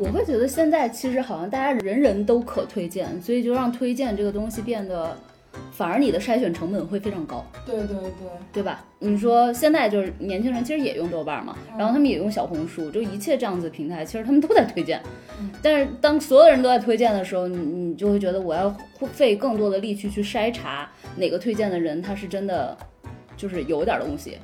我会觉得现在其实好像大家人人都可推荐，所以就让推荐这个东西变得，反而你的筛选成本会非常高，对对对，对吧？你说现在就是年轻人其实也用豆瓣嘛，然后他们也用小红书，就一切这样子的平台，其实他们都在推荐。但是当所有人都在推荐的时候，你你就会觉得我要费更多的力气去筛查哪个推荐的人他是真的就是有点东西。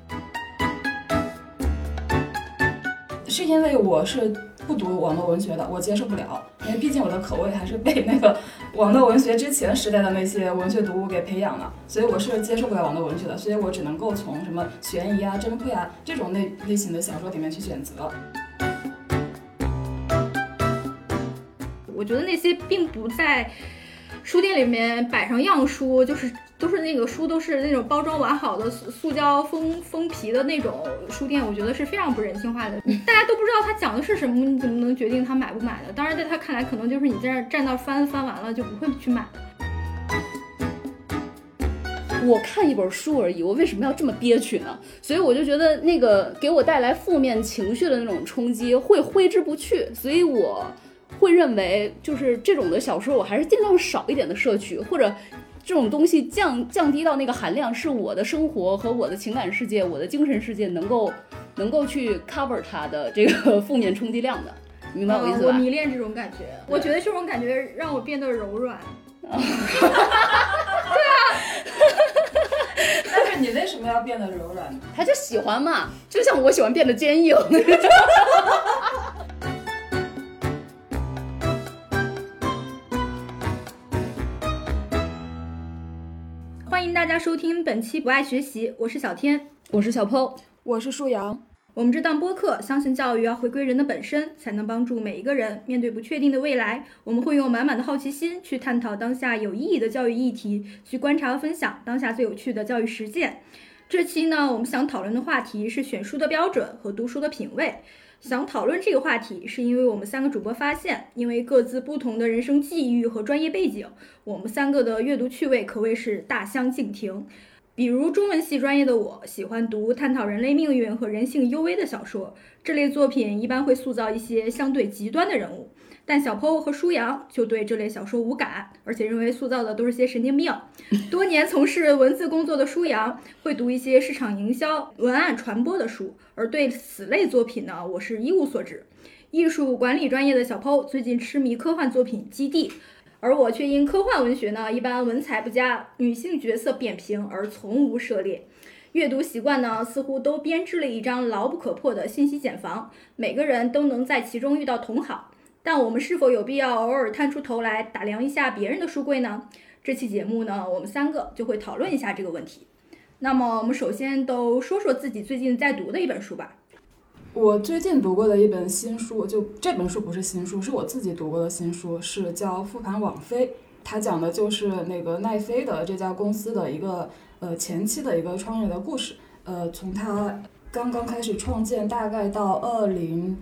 因为我是不读网络文学的，我接受不了，因为毕竟我的口味还是被那个网络文学之前时代的那些文学读物给培养了，所以我是接受不了网络文学的，所以我只能够从什么悬疑啊、侦破啊这种类类型的小说里面去选择。我觉得那些并不在书店里面摆上样书，就是都是那个书都是那种包装完好的塑塑胶封封皮的那种书店，我觉得是非常不人性化的。大家都不知道它讲的是什么，你怎么能决定他买不买呢？当然，在他看来，可能就是你在这站那翻翻完了就不会去买。我看一本书而已，我为什么要这么憋屈呢？所以我就觉得那个给我带来负面情绪的那种冲击会挥之不去，所以我会认为就是这种的小说，我还是尽量少一点的摄取，或者这种东西降降低到那个含量是我的生活和我的情感世界、我的精神世界能够能够去 cover 它的这个负面冲击量的，明白我意思吧？我迷恋这种感觉，我觉得这种感觉让我变得柔软。对啊，但是你为什么要变得柔软呢？他就喜欢嘛，就像我喜欢变得坚硬。大家收听本期不爱学习，我是小天，我是小 PO，我是舒阳。我们这档播客相信教育要回归人的本身，才能帮助每一个人面对不确定的未来。我们会用满满的好奇心去探讨当下有意义的教育议题，去观察和分享当下最有趣的教育实践。这期呢，我们想讨论的话题是选书的标准和读书的品味。想讨论这个话题，是因为我们三个主播发现，因为各自不同的人生际遇和专业背景，我们三个的阅读趣味可谓是大相径庭。比如中文系专业的我，喜欢读探讨人类命运和人性幽微的小说，这类作品一般会塑造一些相对极端的人物。但小 PO 和舒阳就对这类小说无感，而且认为塑造的都是些神经病。多年从事文字工作的舒阳会读一些市场营销、文案传播的书，而对此类作品呢，我是一无所知。艺术管理专业的小 PO 最近痴迷科幻作品《基地》。而我却因科幻文学呢一般文采不佳，女性角色扁平而从无涉猎。阅读习惯呢似乎都编织了一张牢不可破的信息茧房，每个人都能在其中遇到同好。但我们是否有必要偶尔探出头来打量一下别人的书柜呢？这期节目呢，我们三个就会讨论一下这个问题。那么我们首先都说说自己最近在读的一本书吧。我最近读过的一本新书，就这本书不是新书，是我自己读过的新书，是叫《复盘网飞》。它讲的就是那个奈飞的这家公司的一个呃前期的一个创业的故事。呃，从它刚刚开始创建，大概到二零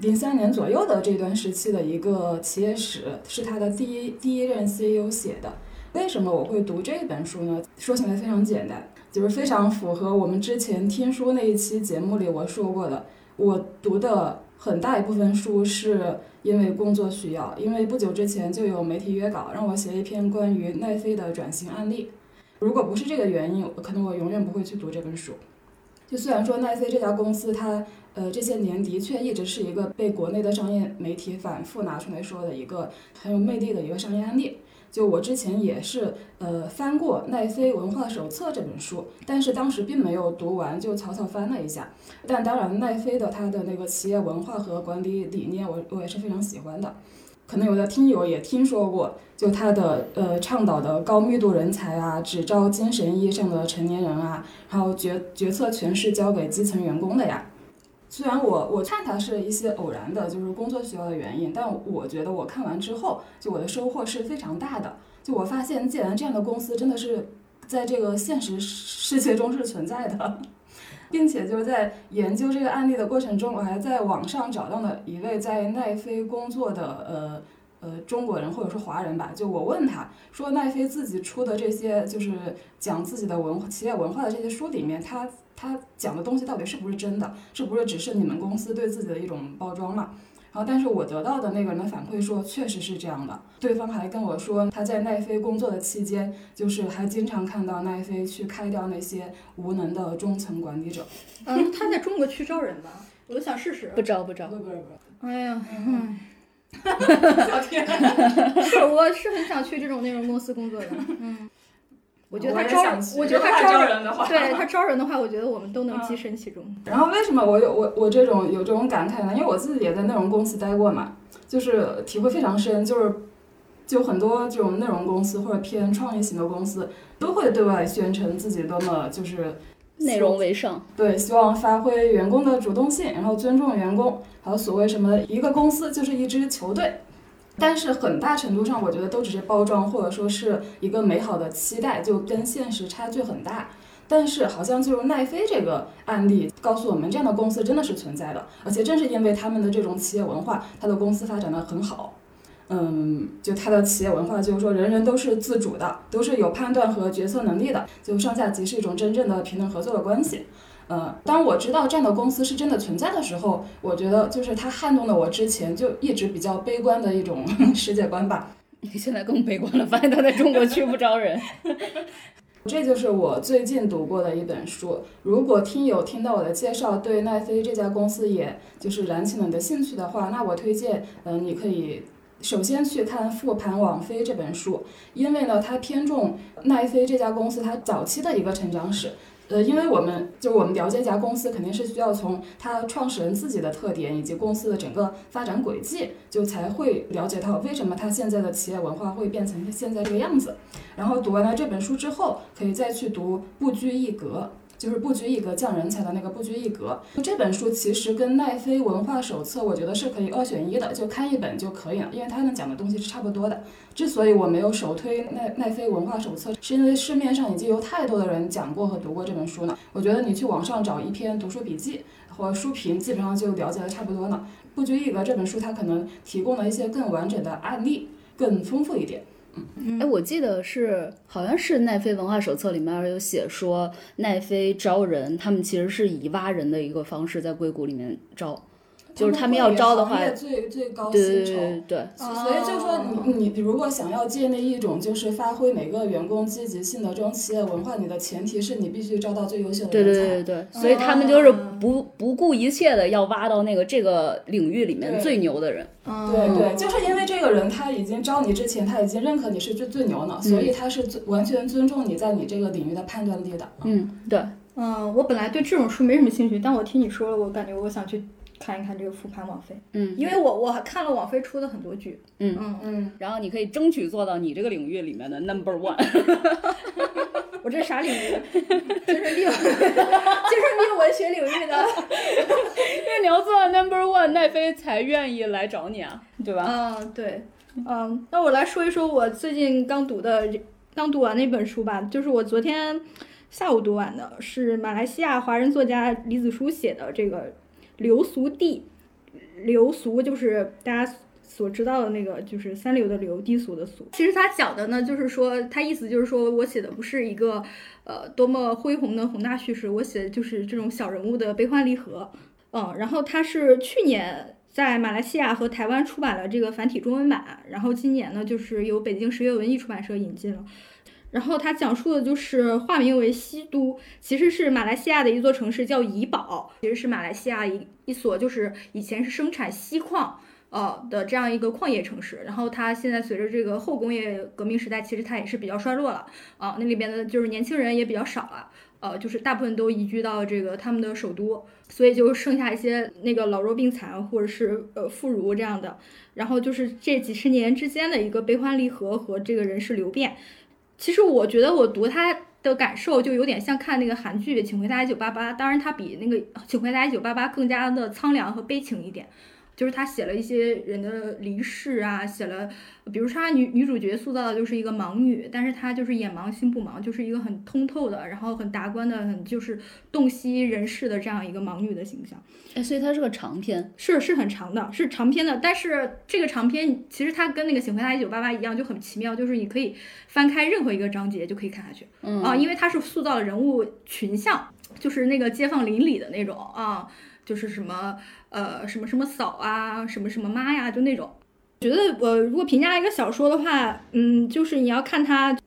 零三年左右的这段时期的一个企业史，是他的第一第一任 CEO 写的。为什么我会读这本书呢？说起来非常简单，就是非常符合我们之前听书那一期节目里我说过的。我读的很大一部分书是因为工作需要，因为不久之前就有媒体约稿让我写一篇关于奈飞的转型案例。如果不是这个原因，可能我永远不会去读这本书。就虽然说奈飞这家公司，它呃这些年的确一直是一个被国内的商业媒体反复拿出来说的一个很有魅力的一个商业案例。就我之前也是，呃，翻过《奈飞文化手册》这本书，但是当时并没有读完，就草草翻了一下。但当然，奈飞的它的那个企业文化和管理理念，我我也是非常喜欢的。可能有的听友也听说过，就它的呃倡导的高密度人才啊，只招精神意义上的成年人啊，然后决决策权是交给基层员工的呀。虽然我我看它是一些偶然的，就是工作需要的原因，但我觉得我看完之后，就我的收获是非常大的。就我发现，既然这样的公司真的是在这个现实世界中是存在的，并且就是在研究这个案例的过程中，我还在网上找到了一位在奈飞工作的呃呃中国人或者说华人吧。就我问他说，奈飞自己出的这些就是讲自己的文企业文化的这些书里面，他。他讲的东西到底是不是真的？是不是只是你们公司对自己的一种包装嘛？然后，但是我得到的那个人的反馈说，确实是这样的。对方还跟我说，他在奈飞工作的期间，就是还经常看到奈飞去开掉那些无能的中层管理者。嗯，他在中国区招人吧？我都想试试。不招不招。不不不。哎呀，嗯。老天。是，我是很想去这种内容公司工作的。嗯。我觉得他招，我觉得他招人的话，对他招人的话，我觉得我们都能跻身其中。然后为什么我有我我这种有这种感慨呢？因为我自己也在内容公司待过嘛，就是体会非常深，就是就很多这种内容公司或者偏创意型的公司，都会对外宣称自己多么就是内容为上，对，希望发挥员工的主动性，然后尊重员工，还有所谓什么一个公司就是一支球队。但是很大程度上，我觉得都只是包装，或者说是一个美好的期待，就跟现实差距很大。但是好像就是奈飞这个案例告诉我们，这样的公司真的是存在的，而且正是因为他们的这种企业文化，他的公司发展的很好。嗯，就他的企业文化就是说，人人都是自主的，都是有判断和决策能力的，就上下级是一种真正的平等合作的关系。呃，当我知道这样的公司是真的存在的时候，我觉得就是它撼动了我之前就一直比较悲观的一种 世界观吧。你现在更悲观了，发现他在中国去不招人。这就是我最近读过的一本书。如果听友听到我的介绍，对奈飞这家公司也就是燃起了你的兴趣的话，那我推荐，嗯，你可以首先去看《复盘网飞》这本书，因为呢，它偏重奈飞这家公司它早期的一个成长史。呃，因为我们就我们了解一家公司，肯定是需要从它创始人自己的特点以及公司的整个发展轨迹，就才会了解到为什么它现在的企业文化会变成现在这个样子。然后读完了这本书之后，可以再去读《不拘一格》。就是不拘一格降人才的那个不拘一格，这本书其实跟奈飞文化手册，我觉得是可以二选一的，就看一本就可以了，因为他们讲的东西是差不多的。之所以我没有首推奈奈飞文化手册，是因为市面上已经有太多的人讲过和读过这本书了。我觉得你去网上找一篇读书笔记或书评，基本上就了解的差不多了。不拘一格这本书，它可能提供了一些更完整的案例，更丰富一点。哎，我记得是好像是奈飞文化手册里面有写说，奈飞招人，他们其实是以挖人的一个方式在硅谷里面招。就是他们要招的话，最最高薪酬，对，所以就是说你你如果想要建立一种就是发挥每个员工积极性的这种企业文化，你的前提是你必须招到最优秀的人才。对对对对，所以他们就是不不顾一切的要挖到那个这个领域里面最牛的人。对对，就是因为这个人他已经招你之前他已经认可你是最最牛的，所以他是完全尊重你在你这个领域的判断力的。嗯，对，嗯，我本来对这种书没什么兴趣，但我听你说了，我感觉我想去。看一看这个复盘网飞，嗯，因为我我看了网飞出的很多剧，嗯嗯嗯，然后你可以争取做到你这个领域里面的 number one。我这啥领域？精神病，精神病文学领域的。因为你要做到 number one，奈飞才愿意来找你啊，对吧？嗯，对，嗯，那我来说一说我最近刚读的，刚读完那本书吧，就是我昨天下午读完的，是马来西亚华人作家李子书写的这个。流俗地，流俗就是大家所知道的那个，就是三流的流，低俗的俗。其实他讲的呢，就是说他意思就是说我写的不是一个呃多么恢宏的宏大叙事，我写的就是这种小人物的悲欢离合。嗯，然后他是去年在马来西亚和台湾出版了这个繁体中文版，然后今年呢就是由北京十月文艺出版社引进了。然后他讲述的就是化名为西都，其实是马来西亚的一座城市，叫怡保，其实是马来西亚一一所就是以前是生产锡矿呃的这样一个矿业城市。然后它现在随着这个后工业革命时代，其实它也是比较衰落了啊，那里边的就是年轻人也比较少了，呃，就是大部分都移居到这个他们的首都，所以就剩下一些那个老弱病残或者是呃妇孺这样的。然后就是这几十年之间的一个悲欢离合和这个人事流变。其实我觉得我读他的感受就有点像看那个韩剧《请回答一九八八》，当然它比那个《请回答一九八八》更加的苍凉和悲情一点。就是他写了一些人的离世啊，写了，比如说他女女主角塑造的就是一个盲女，但是她就是眼盲心不盲，就是一个很通透的，然后很达观的，很就是洞悉人世的这样一个盲女的形象。哎，所以它是个长篇，是是很长的，是长篇的。但是这个长篇其实它跟那个《请回答一九八八》一样，就很奇妙，就是你可以翻开任何一个章节就可以看下去。嗯啊，因为它是塑造了人物群像，就是那个街坊邻里的那种啊。就是什么呃什么什么嫂啊，什么什么妈呀，就那种。觉得我如果评价一个小说的话，嗯，就是你要看它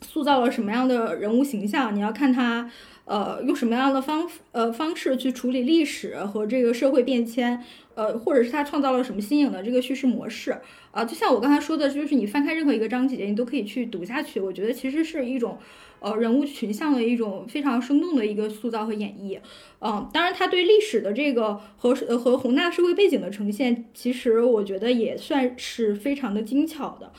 塑造了什么样的人物形象，你要看它呃用什么样的方呃方式去处理历史和这个社会变迁，呃，或者是他创造了什么新颖的这个叙事模式啊。就像我刚才说的，就是你翻开任何一个章节，你都可以去读下去。我觉得其实是一种。呃，人物群像的一种非常生动的一个塑造和演绎，嗯，当然，他对历史的这个和和宏大社会背景的呈现，其实我觉得也算是非常的精巧的，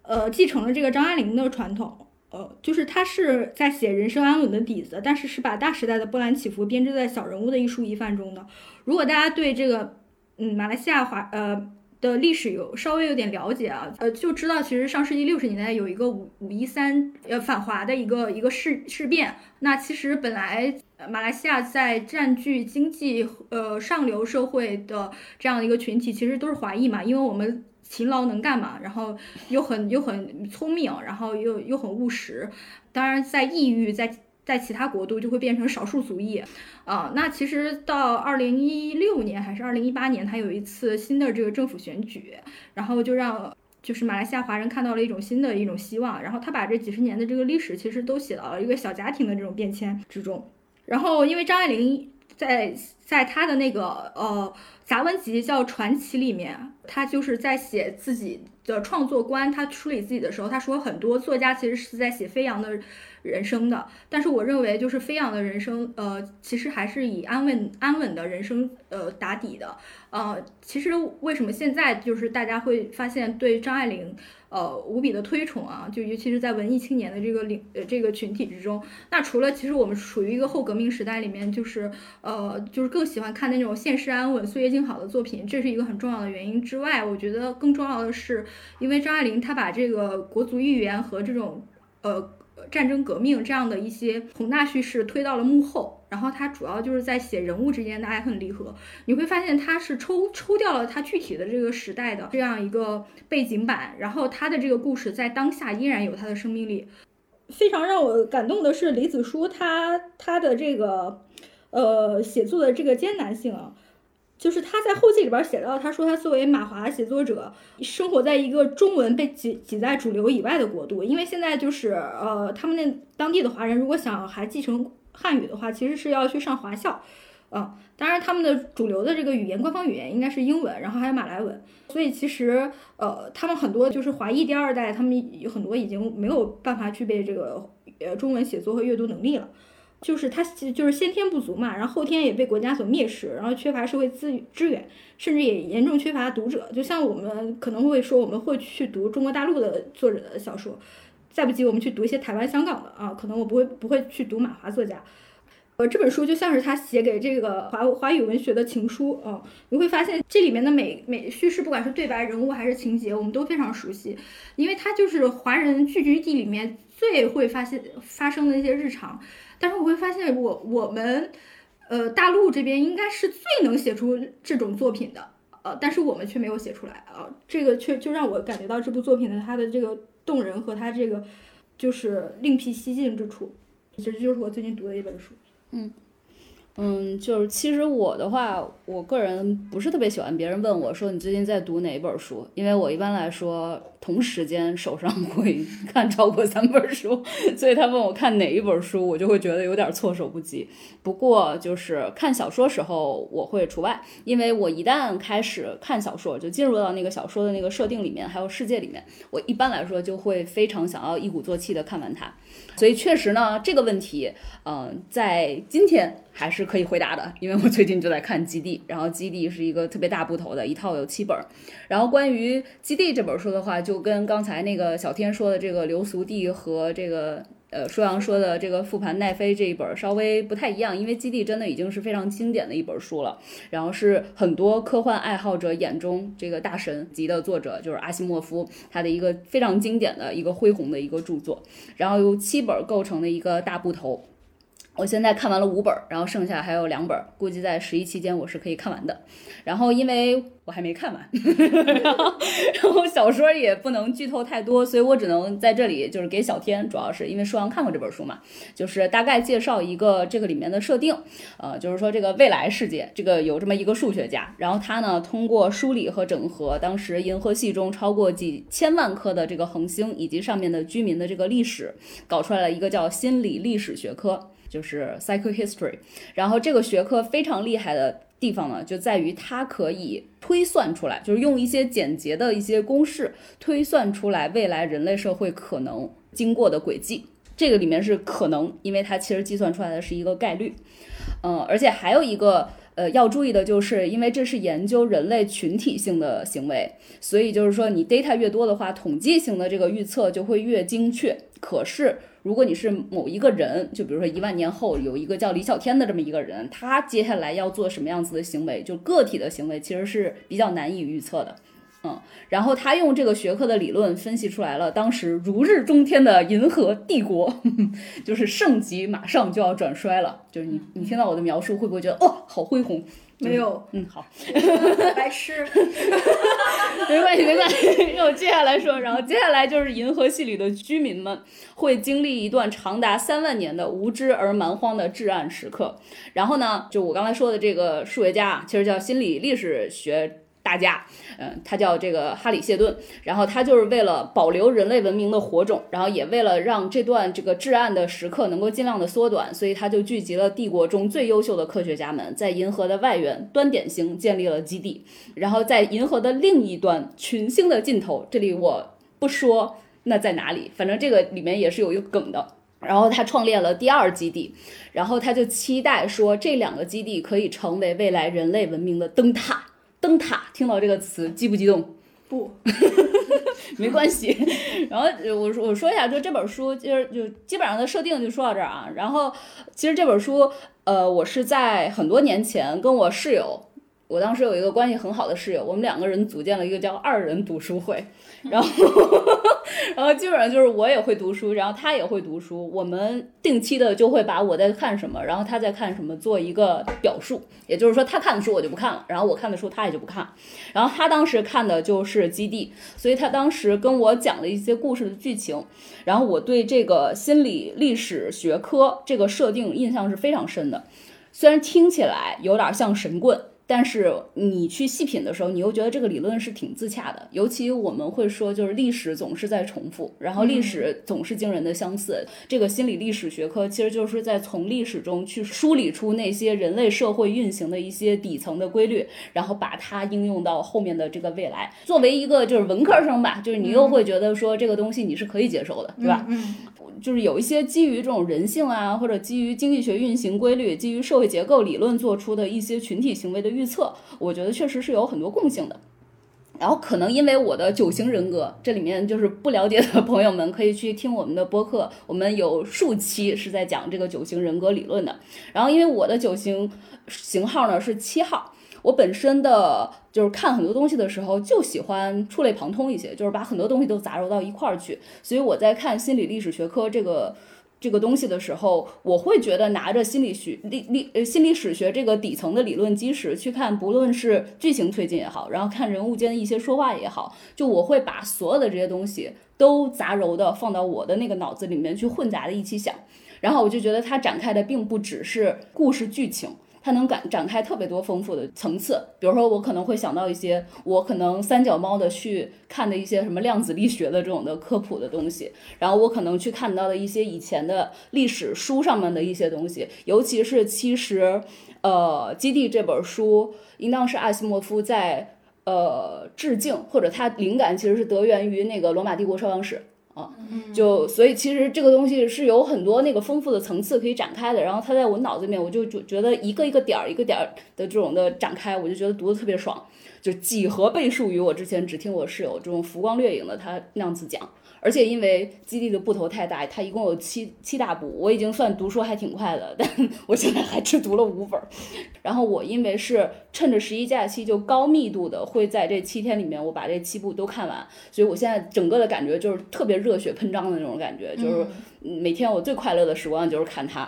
呃，继承了这个张爱玲的传统，呃，就是他是在写人生安稳的底子，但是是把大时代的波澜起伏编织在小人物的一书一范中的。如果大家对这个，嗯，马来西亚华，呃。的历史有稍微有点了解啊，呃，就知道其实上世纪六十年代有一个五五一三呃反华的一个一个事事变。那其实本来马来西亚在占据经济呃上流社会的这样的一个群体，其实都是华裔嘛，因为我们勤劳能干嘛，然后又很又很聪明，然后又又很务实。当然在异域在。在其他国度就会变成少数族裔，啊，那其实到二零一六年还是二零一八年，他有一次新的这个政府选举，然后就让就是马来西亚华人看到了一种新的一种希望，然后他把这几十年的这个历史其实都写到了一个小家庭的这种变迁之中，然后因为张爱玲在在她的那个呃杂文集叫《传奇》里面，她就是在写自己的创作观，她梳理自己的时候，她说很多作家其实是在写飞扬的。人生的，但是我认为就是飞扬的人生，呃，其实还是以安稳安稳的人生，呃，打底的，呃，其实为什么现在就是大家会发现对张爱玲，呃，无比的推崇啊，就尤其是在文艺青年的这个领呃这个群体之中，那除了其实我们处于一个后革命时代里面，就是呃就是更喜欢看那种现实安稳、岁月静好的作品，这是一个很重要的原因之外，我觉得更重要的是，因为张爱玲她把这个国族寓言和这种呃。战争革命这样的一些宏大叙事推到了幕后，然后他主要就是在写人物之间的爱恨离合。你会发现他是抽抽掉了他具体的这个时代的这样一个背景板，然后他的这个故事在当下依然有他的生命力。非常让我感动的是李子书他他的这个呃写作的这个艰难性啊。就是他在后记里边写到，他说他作为马华写作者，生活在一个中文被挤挤在主流以外的国度，因为现在就是呃，他们那当地的华人如果想还继承汉语的话，其实是要去上华校，嗯，当然他们的主流的这个语言官方语言应该是英文，然后还有马来文，所以其实呃，他们很多就是华裔第二代，他们有很多已经没有办法具备这个呃中文写作和阅读能力了。就是他就是先天不足嘛，然后后天也被国家所蔑视，然后缺乏社会资资源，甚至也严重缺乏读者。就像我们可能会说，我们会去读中国大陆的作者的小说，再不济我们去读一些台湾、香港的啊，可能我不会不会去读马华作家。呃，这本书就像是他写给这个华华语文学的情书啊，你会发现这里面的每每叙事，不管是对白、人物还是情节，我们都非常熟悉，因为它就是华人聚居地里面最会发现发生的一些日常。但是我会发现，我我们，呃，大陆这边应该是最能写出这种作品的，呃，但是我们却没有写出来啊，这个却就让我感觉到这部作品的它的这个动人和它这个就是另辟蹊径之处，这就是我最近读的一本书，嗯。嗯，就是其实我的话，我个人不是特别喜欢别人问我说你最近在读哪一本书，因为我一般来说同时间手上 会看超过三本书，所以他问我看哪一本书，我就会觉得有点措手不及。不过就是看小说时候我会除外，因为我一旦开始看小说，就进入到那个小说的那个设定里面，还有世界里面，我一般来说就会非常想要一鼓作气的看完它。所以确实呢，这个问题，嗯，在今天。还是可以回答的，因为我最近就在看《基地》，然后《基地》是一个特别大部头的一套有七本儿。然后关于《基地》这本书的话，就就跟刚才那个小天说的这个流俗地和这个呃舒阳说的这个复盘奈飞这一本稍微不太一样，因为《基地》真的已经是非常经典的一本书了，然后是很多科幻爱好者眼中这个大神级的作者，就是阿西莫夫他的一个非常经典的一个恢宏的一个著作，然后由七本构成的一个大部头。我现在看完了五本，然后剩下还有两本，估计在十一期间我是可以看完的。然后因为我还没看完，然后然后小说也不能剧透太多，所以我只能在这里就是给小天，主要是因为舒阳看过这本书嘛，就是大概介绍一个这个里面的设定，呃，就是说这个未来世界，这个有这么一个数学家，然后他呢通过梳理和整合当时银河系中超过几千万颗的这个恒星以及上面的居民的这个历史，搞出来了一个叫心理历史学科。就是 psychohistory，然后这个学科非常厉害的地方呢，就在于它可以推算出来，就是用一些简洁的一些公式推算出来未来人类社会可能经过的轨迹。这个里面是可能，因为它其实计算出来的是一个概率。嗯，而且还有一个呃要注意的就是，因为这是研究人类群体性的行为，所以就是说你 data 越多的话，统计性的这个预测就会越精确。可是如果你是某一个人，就比如说一万年后有一个叫李小天的这么一个人，他接下来要做什么样子的行为，就个体的行为其实是比较难以预测的，嗯，然后他用这个学科的理论分析出来了，当时如日中天的银河帝国，就是盛极马上就要转衰了，就是你你听到我的描述会不会觉得哦好恢宏？没有，嗯，好，白痴，没关系，没关系。那我接下来说，然后接下来就是银河系里的居民们会经历一段长达三万年的无知而蛮荒的至暗时刻。然后呢，就我刚才说的这个数学家，其实叫心理历史学。大家，嗯，他叫这个哈里谢顿，然后他就是为了保留人类文明的火种，然后也为了让这段这个至暗的时刻能够尽量的缩短，所以他就聚集了帝国中最优秀的科学家们，在银河的外缘端点星建立了基地，然后在银河的另一端群星的尽头，这里我不说那在哪里，反正这个里面也是有一个梗的，然后他创立了第二基地，然后他就期待说这两个基地可以成为未来人类文明的灯塔。灯塔，听到这个词激不激动？不，没关系。然后我说我说一下，就这本书，就是就基本上的设定就说到这儿啊。然后其实这本书，呃，我是在很多年前跟我室友，我当时有一个关系很好的室友，我们两个人组建了一个叫二人读书会。然后，然后基本上就是我也会读书，然后他也会读书。我们定期的就会把我在看什么，然后他在看什么做一个表述。也就是说，他看的书我就不看了，然后我看的书他也就不看。然后他当时看的就是《基地》，所以他当时跟我讲了一些故事的剧情。然后我对这个心理历史学科这个设定印象是非常深的，虽然听起来有点像神棍。但是你去细品的时候，你又觉得这个理论是挺自洽的。尤其我们会说，就是历史总是在重复，然后历史总是惊人的相似。这个心理历史学科其实就是在从历史中去梳理出那些人类社会运行的一些底层的规律，然后把它应用到后面的这个未来。作为一个就是文科生吧，就是你又会觉得说这个东西你是可以接受的，对吧？嗯。就是有一些基于这种人性啊，或者基于经济学运行规律、基于社会结构理论做出的一些群体行为的预测，我觉得确实是有很多共性的。然后可能因为我的九型人格，这里面就是不了解的朋友们可以去听我们的播客，我们有数期是在讲这个九型人格理论的。然后因为我的九型型号呢是七号。我本身的就是看很多东西的时候，就喜欢触类旁通一些，就是把很多东西都杂糅到一块儿去。所以我在看心理历史学科这个这个东西的时候，我会觉得拿着心理学历历呃心理史学这个底层的理论基石去看，不论是剧情推进也好，然后看人物间的一些说话也好，就我会把所有的这些东西都杂糅的放到我的那个脑子里面去混杂的一起想，然后我就觉得它展开的并不只是故事剧情。它能展展开特别多丰富的层次，比如说我可能会想到一些我可能三脚猫的去看的一些什么量子力学的这种的科普的东西，然后我可能去看到的一些以前的历史书上面的一些东西，尤其是其实，呃，基地这本书应当是阿西莫夫在呃致敬，或者他灵感其实是得源于那个罗马帝国消亡史。啊，就所以其实这个东西是有很多那个丰富的层次可以展开的，然后它在我脑子里面，我就就觉得一个一个点儿一个点儿的这种的展开，我就觉得读的特别爽，就几何倍数于我之前只听我室友这种浮光掠影的他那样子讲。而且因为基地的部头太大，它一共有七七大部，我已经算读书还挺快的，但 我现在还只读了五本。然后我因为是趁着十一假期就高密度的会在这七天里面我把这七部都看完，所以我现在整个的感觉就是特别热血喷张的那种感觉，就是每天我最快乐的时光就是看它。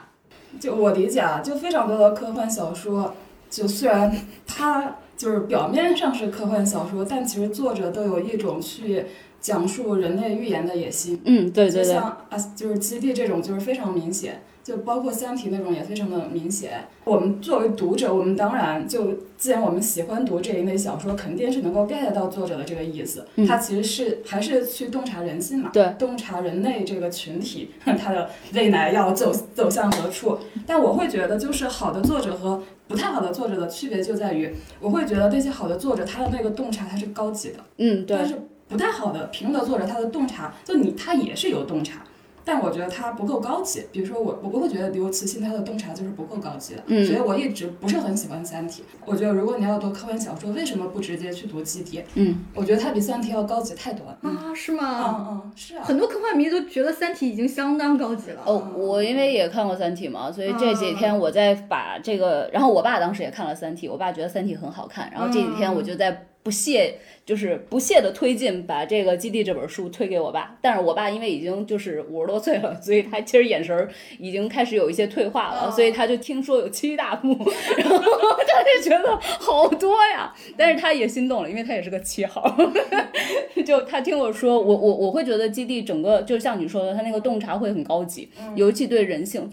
就我理解啊，就非常多的科幻小说，就虽然它就是表面上是科幻小说，但其实作者都有一种去讲述人类预言的野心。嗯，对对对，就像啊，就是基地这种就是非常明显，就包括三体那种也非常的明显。我们作为读者，我们当然就既然我们喜欢读这一类小说，肯定是能够 get 到作者的这个意思。嗯他其实是还是去洞察人心嘛，对，洞察人类这个群体 他的未来要走走向何处。但我会觉得，就是好的作者和不太好的作者的区别就在于，我会觉得那些好的作者他的那个洞察他是高级的。嗯对但，是不太好的平庸的作者，他的洞察，就你他也是有洞察，但我觉得他不够高级。比如说我，我不会觉得刘慈欣他的洞察就是不够高级的，嗯所以我一直不是很喜欢《三体》。我觉得如果你要读科幻小说，为什么不直接去读《基地》？嗯，我觉得它比《三体》要高级太多了。嗯啊，是嗯吗？嗯，是啊。很多科幻迷都觉得《三体》已经相当高级了。哦，我因为也看过《三体》嘛，所以这几天我在把这个，然后我爸当时也看了《三体》，我爸觉得《三体》很好看，然后这几天我就在不懈，就是不懈的推进，把这个《基地》这本书推给我爸。但是我爸因为已经就是五十多岁了，所以他其实眼神已经开始有一些退化了，所以他就听说有七大部，然后他就觉得好多呀，但是他也心动了，因为他也是个七号。就他听我说，我我我会觉得基地整个就像你说的，他那个洞察会很高级，尤其对人性，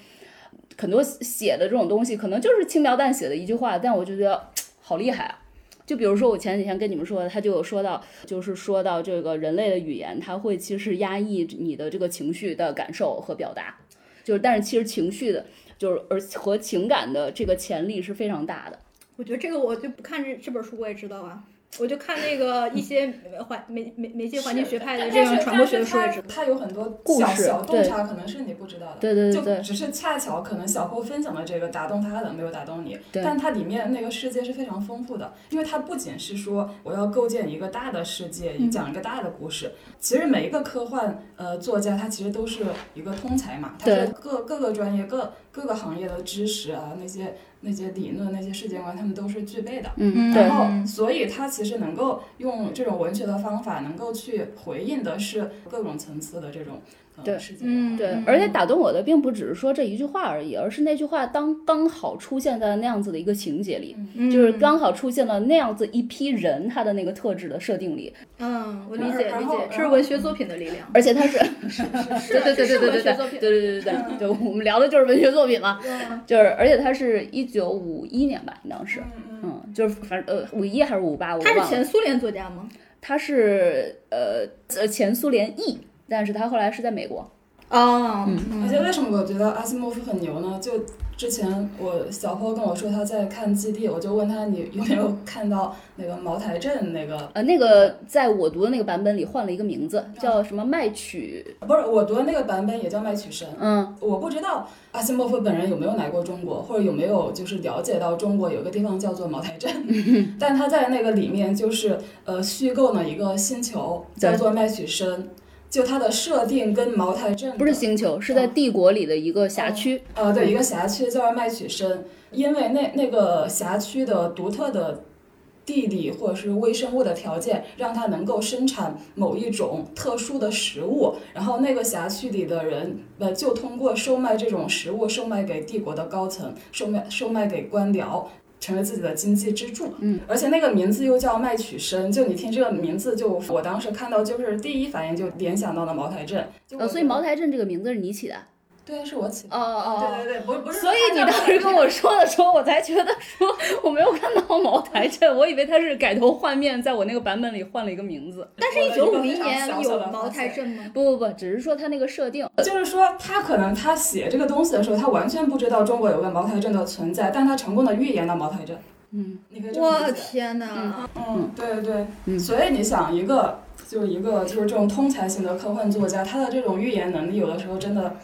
很多写的这种东西可能就是轻描淡写的一句话，但我就觉得 好厉害啊。就比如说我前几天跟你们说的，他就有说到，就是说到这个人类的语言，它会其实压抑你的这个情绪的感受和表达，就是但是其实情绪的，就是而和情感的这个潜力是非常大的。我觉得这个我就不看这这本书，我也知道啊。我就看那个一些环媒媒媒介环境学派的这种传播学的书也知道。它有很多故事小小洞对察，可能是你不知道的。对对对对就只是恰巧可能小郭分享的这个打动他的，没有打动你。对但它里面那个世界是非常丰富的，因为它不仅是说我要构建一个大的世界，嗯讲一个大的故事。其实每一个科幻呃作家，他其实都是一个通才嘛，他对是各各个专业、各各个行业的知识啊，那些那些理论、那些世界观，他们都是具备的。嗯，然后，所以他其实能够用这种文学的方法，能够去回应的是各种层次的这种对嗯。对，而且打动我的并不只是说这一句话而已，而是那句话当刚好出现在那样子的一个情节里，嗯就是刚好出现了那样子一批人他的那个特质的设定里，嗯，我理解理解，是文学作品的力量。而且他是，是对对对对对对是文学对作品对对对对对，就我们聊的就是文学作品嘛，嗯就是而且他是一九五一年吧，当时，嗯嗯嗯，就是反正呃五一还是五八，我他是，前苏联作家吗？他是呃呃前苏联裔，但是他后来是在美国，啊，而且为什么我觉得阿西莫夫很牛呢？就之前我小坡跟我说他在看《基地》，我就问他你有没有看到那个茅台镇那个？呃，那个在我读的那个版本里换了一个名字，叫什么麦曲，不是我读的那个版本也叫麦曲神。嗯。我不知道阿西莫夫本人有没有来过中国，或者有没有就是了解到中国有个地方叫做茅台镇，但他在那个里面就是呃虚构了一个星球叫做麦曲生，就它的设定跟茅台镇不是星球，是在帝国里的一个辖区。呃，对，一个辖区叫麦曲生，因为那那个辖区的独特的地理或者是微生物的条件，让它能够生产某一种特殊的食物，然后那个辖区里的人，呃，就通过售卖这种食物，售卖给帝国的高层，售卖售卖给官僚。成为自己的经济支柱，嗯，而且那个名字又叫麦曲生，就你听这个名字就，我当时看到就是第一反应就联想到了茅台镇，呃，所以茅台镇这个名字是你起的。对，是我起的，哦哦对对对，不是不是，所以你当时跟我说的时候，我才觉得说我没有看到茅台镇，我以为他是改头换面，在我那个版本里换了一个名字。但是，一九五一年有茅台镇吗？不不不，只是说他那个设定。就是说，他可能他写这个东西的时候，他完全不知道中国有个茅台镇的存在，但他成功的预言了茅台镇。嗯，你可以这么我。天哪！嗯，对对对。嗯所以你想，一个就是一个就是这种通才型的科幻作家，他的这种预言能力，有的时候真的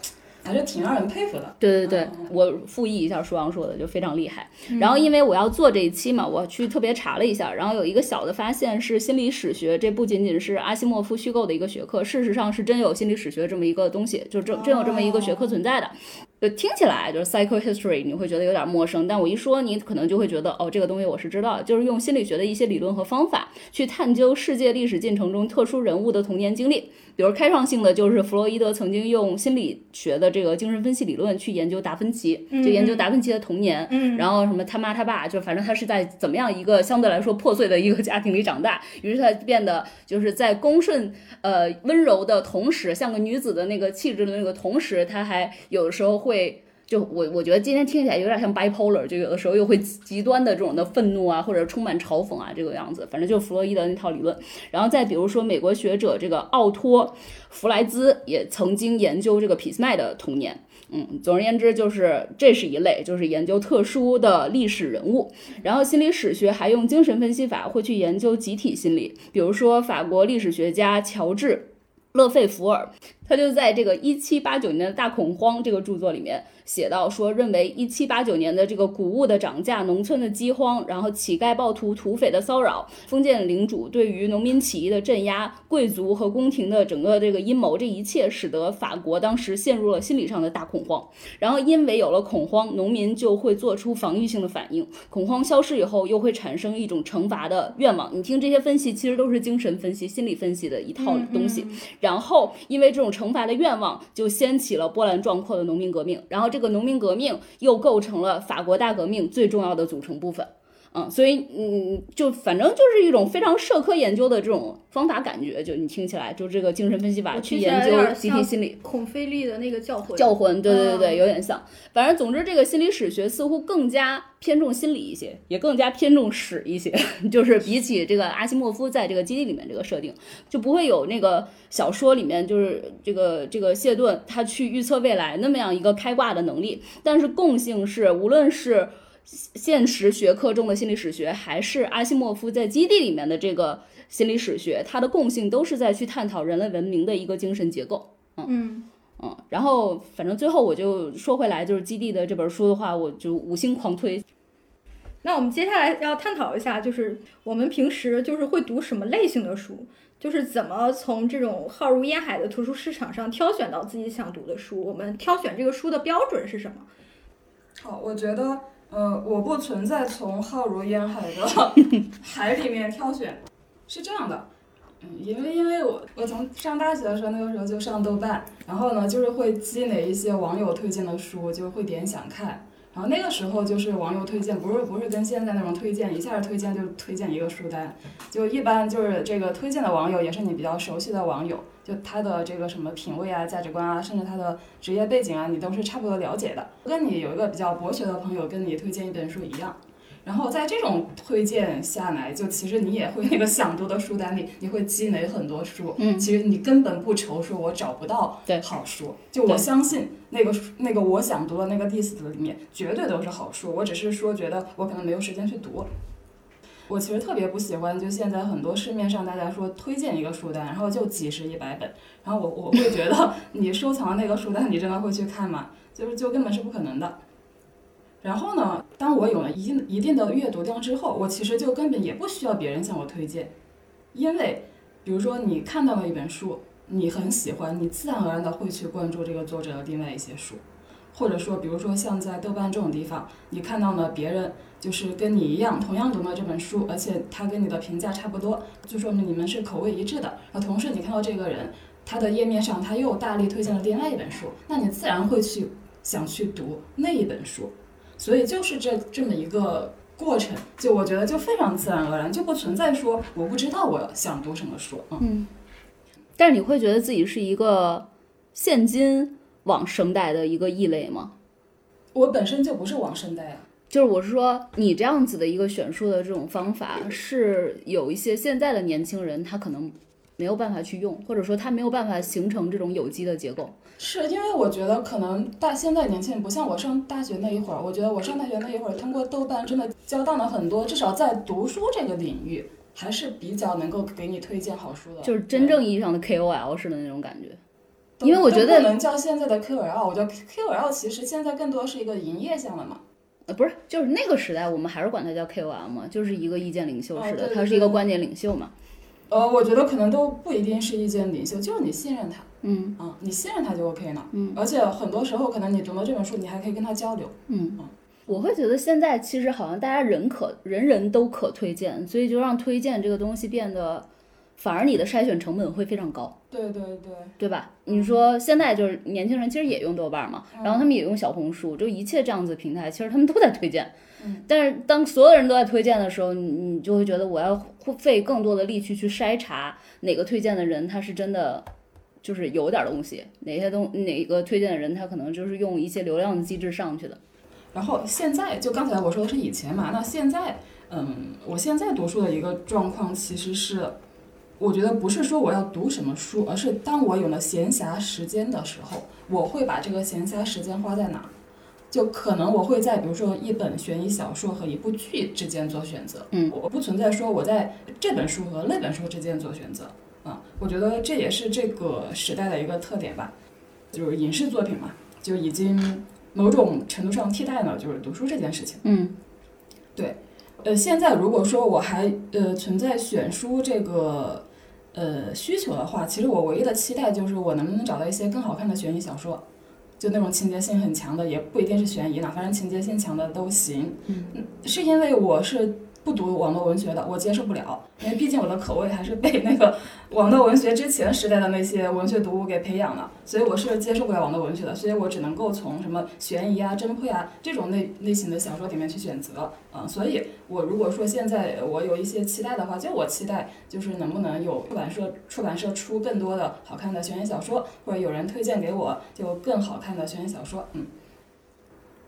还是挺让人佩服的。对对对嗯，我复议一下舒阳说的，就非常厉害。然后因为我要做这一期嘛，我去特别查了一下，然后有一个小的发现是心理史学，这不仅仅是阿西莫夫虚构的一个学科，事实上是真有心理史学这么一个东西，就真真有这么一个学科存在的。就，听起来就是 psychohistory，你会觉得有点陌生，但我一说，你可能就会觉得，哦，这个东西我是知道，就是用心理学的一些理论和方法去探究世界历史进程中特殊人物的童年经历。比如开创性的就是弗洛伊德曾经用心理学的这个精神分析理论去研究达芬奇，嗯就研究达芬奇的童年，嗯，然后什么他妈他爸，就反正他是在怎么样一个相对来说破碎的一个家庭里长大，于是他变得就是在恭顺呃温柔的同时，像个女子的那个气质的那个同时，他还有的时候会。就我我觉得今天听起来有点像 bipolar，就有的时候又会极端的这种的愤怒啊，或者充满嘲讽啊这个样子，反正就是弗洛伊德那套理论。然后再比如说美国学者这个奥托弗莱兹也曾经研究这个俾斯麦的童年。嗯，总而言之，就是这是一类，就是研究特殊的历史人物。然后心理史学还用精神分析法，会去研究集体心理。比如说，法国历史学家乔治。勒费弗尔，他就在这个一七八九年的大恐慌这个著作里面写到说，认为一七八九年的这个谷物的涨价、农村的饥荒，然后乞丐、暴徒、土匪的骚扰、封建领主对于农民起义的镇压、贵族和宫廷的整个这个阴谋，这一切使得法国当时陷入了心理上的大恐慌。然后因为有了恐慌，农民就会做出防御性的反应。恐慌消失以后，又会产生一种惩罚的愿望。你听这些分析，其实都是精神分析、心理分析的一套东西。然后，因为这种惩罚的愿望，就掀起了波澜壮阔的农民革命。然后，这个农民革命又构成了法国大革命最重要的组成部分。嗯，所以嗯，就反正就是一种非常社科研究的这种方法，感觉就你听起来，就这个精神分析法去研究集体心理。孔飞利的那个教魂，教魂，对对对对，嗯有点像。反正总之，这个心理史学似乎更加偏重心理一些，也更加偏重史一些。就是比起这个阿西莫夫在这个基地里面这个设定，就不会有那个小说里面就是这个这个谢顿他去预测未来那么样一个开挂的能力。但是共性是，无论是现实学科中的心理史学，还是阿西莫夫在基地里面的这个心理史学，它的共性都是在去探讨人类文明的一个精神结构。嗯，嗯，然后反正最后我就说回来，就是《基地》的这本书的话，我就五星狂推。那我们接下来要探讨一下，就是我们平时就是会读什么类型的书，就是怎么从这种浩如烟海的图书市场上挑选到自己想读的书。我们挑选这个书的标准是什么？好，我觉得，呃，我不存在从浩如烟海的 海里面挑选，是这样的，嗯，因为因为我我从上大学的时候，那个时候就上豆瓣，然后呢，就是会积累一些网友推荐的书，就会点想看。然后那个时候就是网友推荐，不是不是跟现在那种推荐，一下推荐就推荐一个书单，就一般就是这个推荐的网友也是你比较熟悉的网友，就他的这个什么品味啊、价值观啊，甚至他的职业背景啊，你都是差不多了解的。跟你有一个比较博学的朋友跟你推荐一本书一样。然后在这种推荐下来，就其实你也会那个想读的书单里，你会积累很多书。嗯其实你根本不愁说我找不到对好书，就我相信那个那个我想读的那个 list 里面绝对都是好书，我只是说觉得我可能没有时间去读。我其实特别不喜欢，就现在很多市面上大家说推荐一个书单，然后就几十一百本，然后我我会觉得 你收藏那个书单，你真的会去看吗？就是就根本是不可能的。然后呢，当我有了一定一定的阅读量之后，我其实就根本也不需要别人向我推荐，因为比如说你看到了一本书，你很喜欢，你自然而然的会去关注这个作者的另外一些书，或者说比如说像在豆瓣这种地方，你看到了别人就是跟你一样同样读了这本书，而且他跟你的评价差不多，就说明你们是口味一致的。然后同时你看到这个人，他的页面上他又大力推荐了另外一本书，那你自然会去想去读那一本书。所以就是这这么一个过程，就我觉得就非常自然而然，就不存在说我不知道我想读什么书，嗯，嗯，但是你会觉得自己是一个现今往生代的一个异类吗？我本身就不是往生代啊，就是我是说，你这样子的一个选书的这种方法，是有一些现在的年轻人他可能没有办法去用，或者说他没有办法形成这种有机的结构。是因为我觉得可能大现在年轻人不像我上大学那一会儿，我觉得我上大学那一会儿通过豆瓣真的交到了很多，至少在读书这个领域还是比较能够给你推荐好书的，就是真正意义上的 KOL 式的那种感觉。因为我觉得不能叫现在的 KOL，我觉得 KOL 其实现在更多是一个营业项了嘛。呃，不是，就是那个时代，我们还是管它叫 KOL 嘛，就是一个意见领袖式的，哦对对他是一个对观点领袖嘛。呃，我觉得可能都不一定是意见领袖，就是你信任他嗯啊，你信任他就 OK 了。嗯，而且很多时候可能你读了这本书，你还可以跟他交流。嗯，我会觉得现在其实好像大家人可人人都可推荐，所以就让推荐这个东西变得反而你的筛选成本会非常高。对对对，对吧？你说现在就是年轻人其实也用豆瓣嘛，然后他们也用小红书，就一切这样子平台，其实他们都在推荐。嗯但是当所有人都在推荐的时候，你你就会觉得我要费更多的力气去筛查哪个推荐的人他是真的就是有点东西，哪些东哪个推荐的人他可能就是用一些流量的机制上去的。然后现在就刚才我说的是以前嘛，那现在，嗯，我现在读书的一个状况其实是，我觉得不是说我要读什么书，而是当我有了闲暇时间的时候，我会把这个闲暇时间花在哪儿？就可能我会在比如说一本悬疑小说和一部剧之间做选择，嗯，我不存在说我在这本书和那本书之间做选择，啊、我觉得这也是这个时代的一个特点吧，就是影视作品嘛，就已经某种程度上替代了就是读书这件事情。嗯对呃，现在如果说我还呃存在选书这个呃需求的话，其实我唯一的期待就是我能不能找到一些更好看的悬疑小说，就那种情节性很强的，也不一定是悬疑呢，反正情节性强的都行。嗯，是因为我是不读网络文学的，我接受不了，因为毕竟我的口味还是被那个 网络文学之前时代的那些文学读物给培养了，所以我是接受不了网络文学的，所以我只能够从什么悬疑啊、侦破啊这种类类型的小说里面去选择。嗯、所以我如果说现在我有一些期待的话，就我期待就是能不能有出版社出版社出更多的好看的悬疑小说，或者有人推荐给我就更好看的悬疑小说，嗯。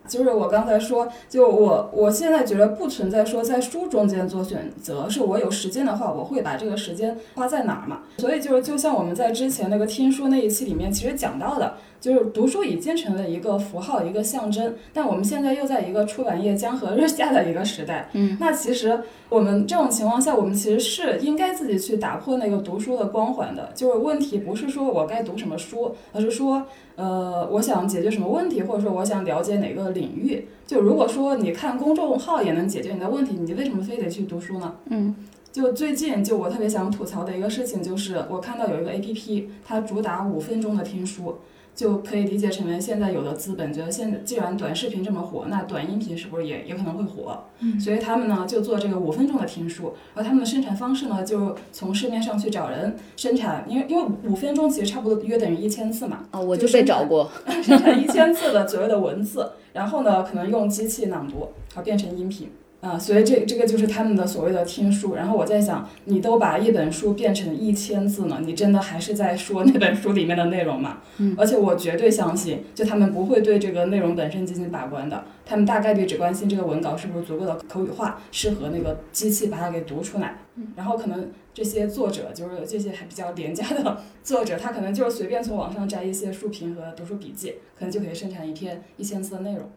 就是我刚才说，就我我现在觉得不存在说在书中间做选择，是我有时间的话，我会把这个时间花在哪儿嘛。所以就是就像我们在之前那个听书那一期里面其实讲到的，就是读书已经成了一个符号，一个象征，但我们现在又在一个出版业江河日下的一个时代，嗯，那其实我们这种情况下，我们其实是应该自己去打破那个读书的光环的。就是问题不是说我该读什么书，而是说，呃，我想解决什么问题，或者说我想了解哪个领域。就如果说你看公众号也能解决你的问题，你为什么非得去读书呢？嗯就最近，就我特别想吐槽的一个事情，就是我看到有一个 A P P，它主打五分钟的听书，就可以理解成为现在有的资本觉得现在既然短视频这么火，那短音频是不是也也可能会火？嗯所以他们呢就做这个五分钟的听书，而他们的生产方式呢就从市面上去找人生产，因为因为五分钟其实差不多约等于一千字嘛，啊，我就被找过。生产一千字的左右的文字，然后呢，可能用机器朗读，好变成音频。啊、所以这这个就是他们的所谓的听书。然后我在想，你都把一本书变成一千字了，你真的还是在说那本书里面的内容吗？嗯。而且我绝对相信，就他们不会对这个内容本身进行把关的，他们大概率只关心这个文稿是不是足够的口语化，适合那个机器把它给读出来。然后可能这些作者就是这些还比较廉价的 作者，他可能就是随便从网上摘一些书评和读书笔记，可能就可以生产一篇一千字的内容。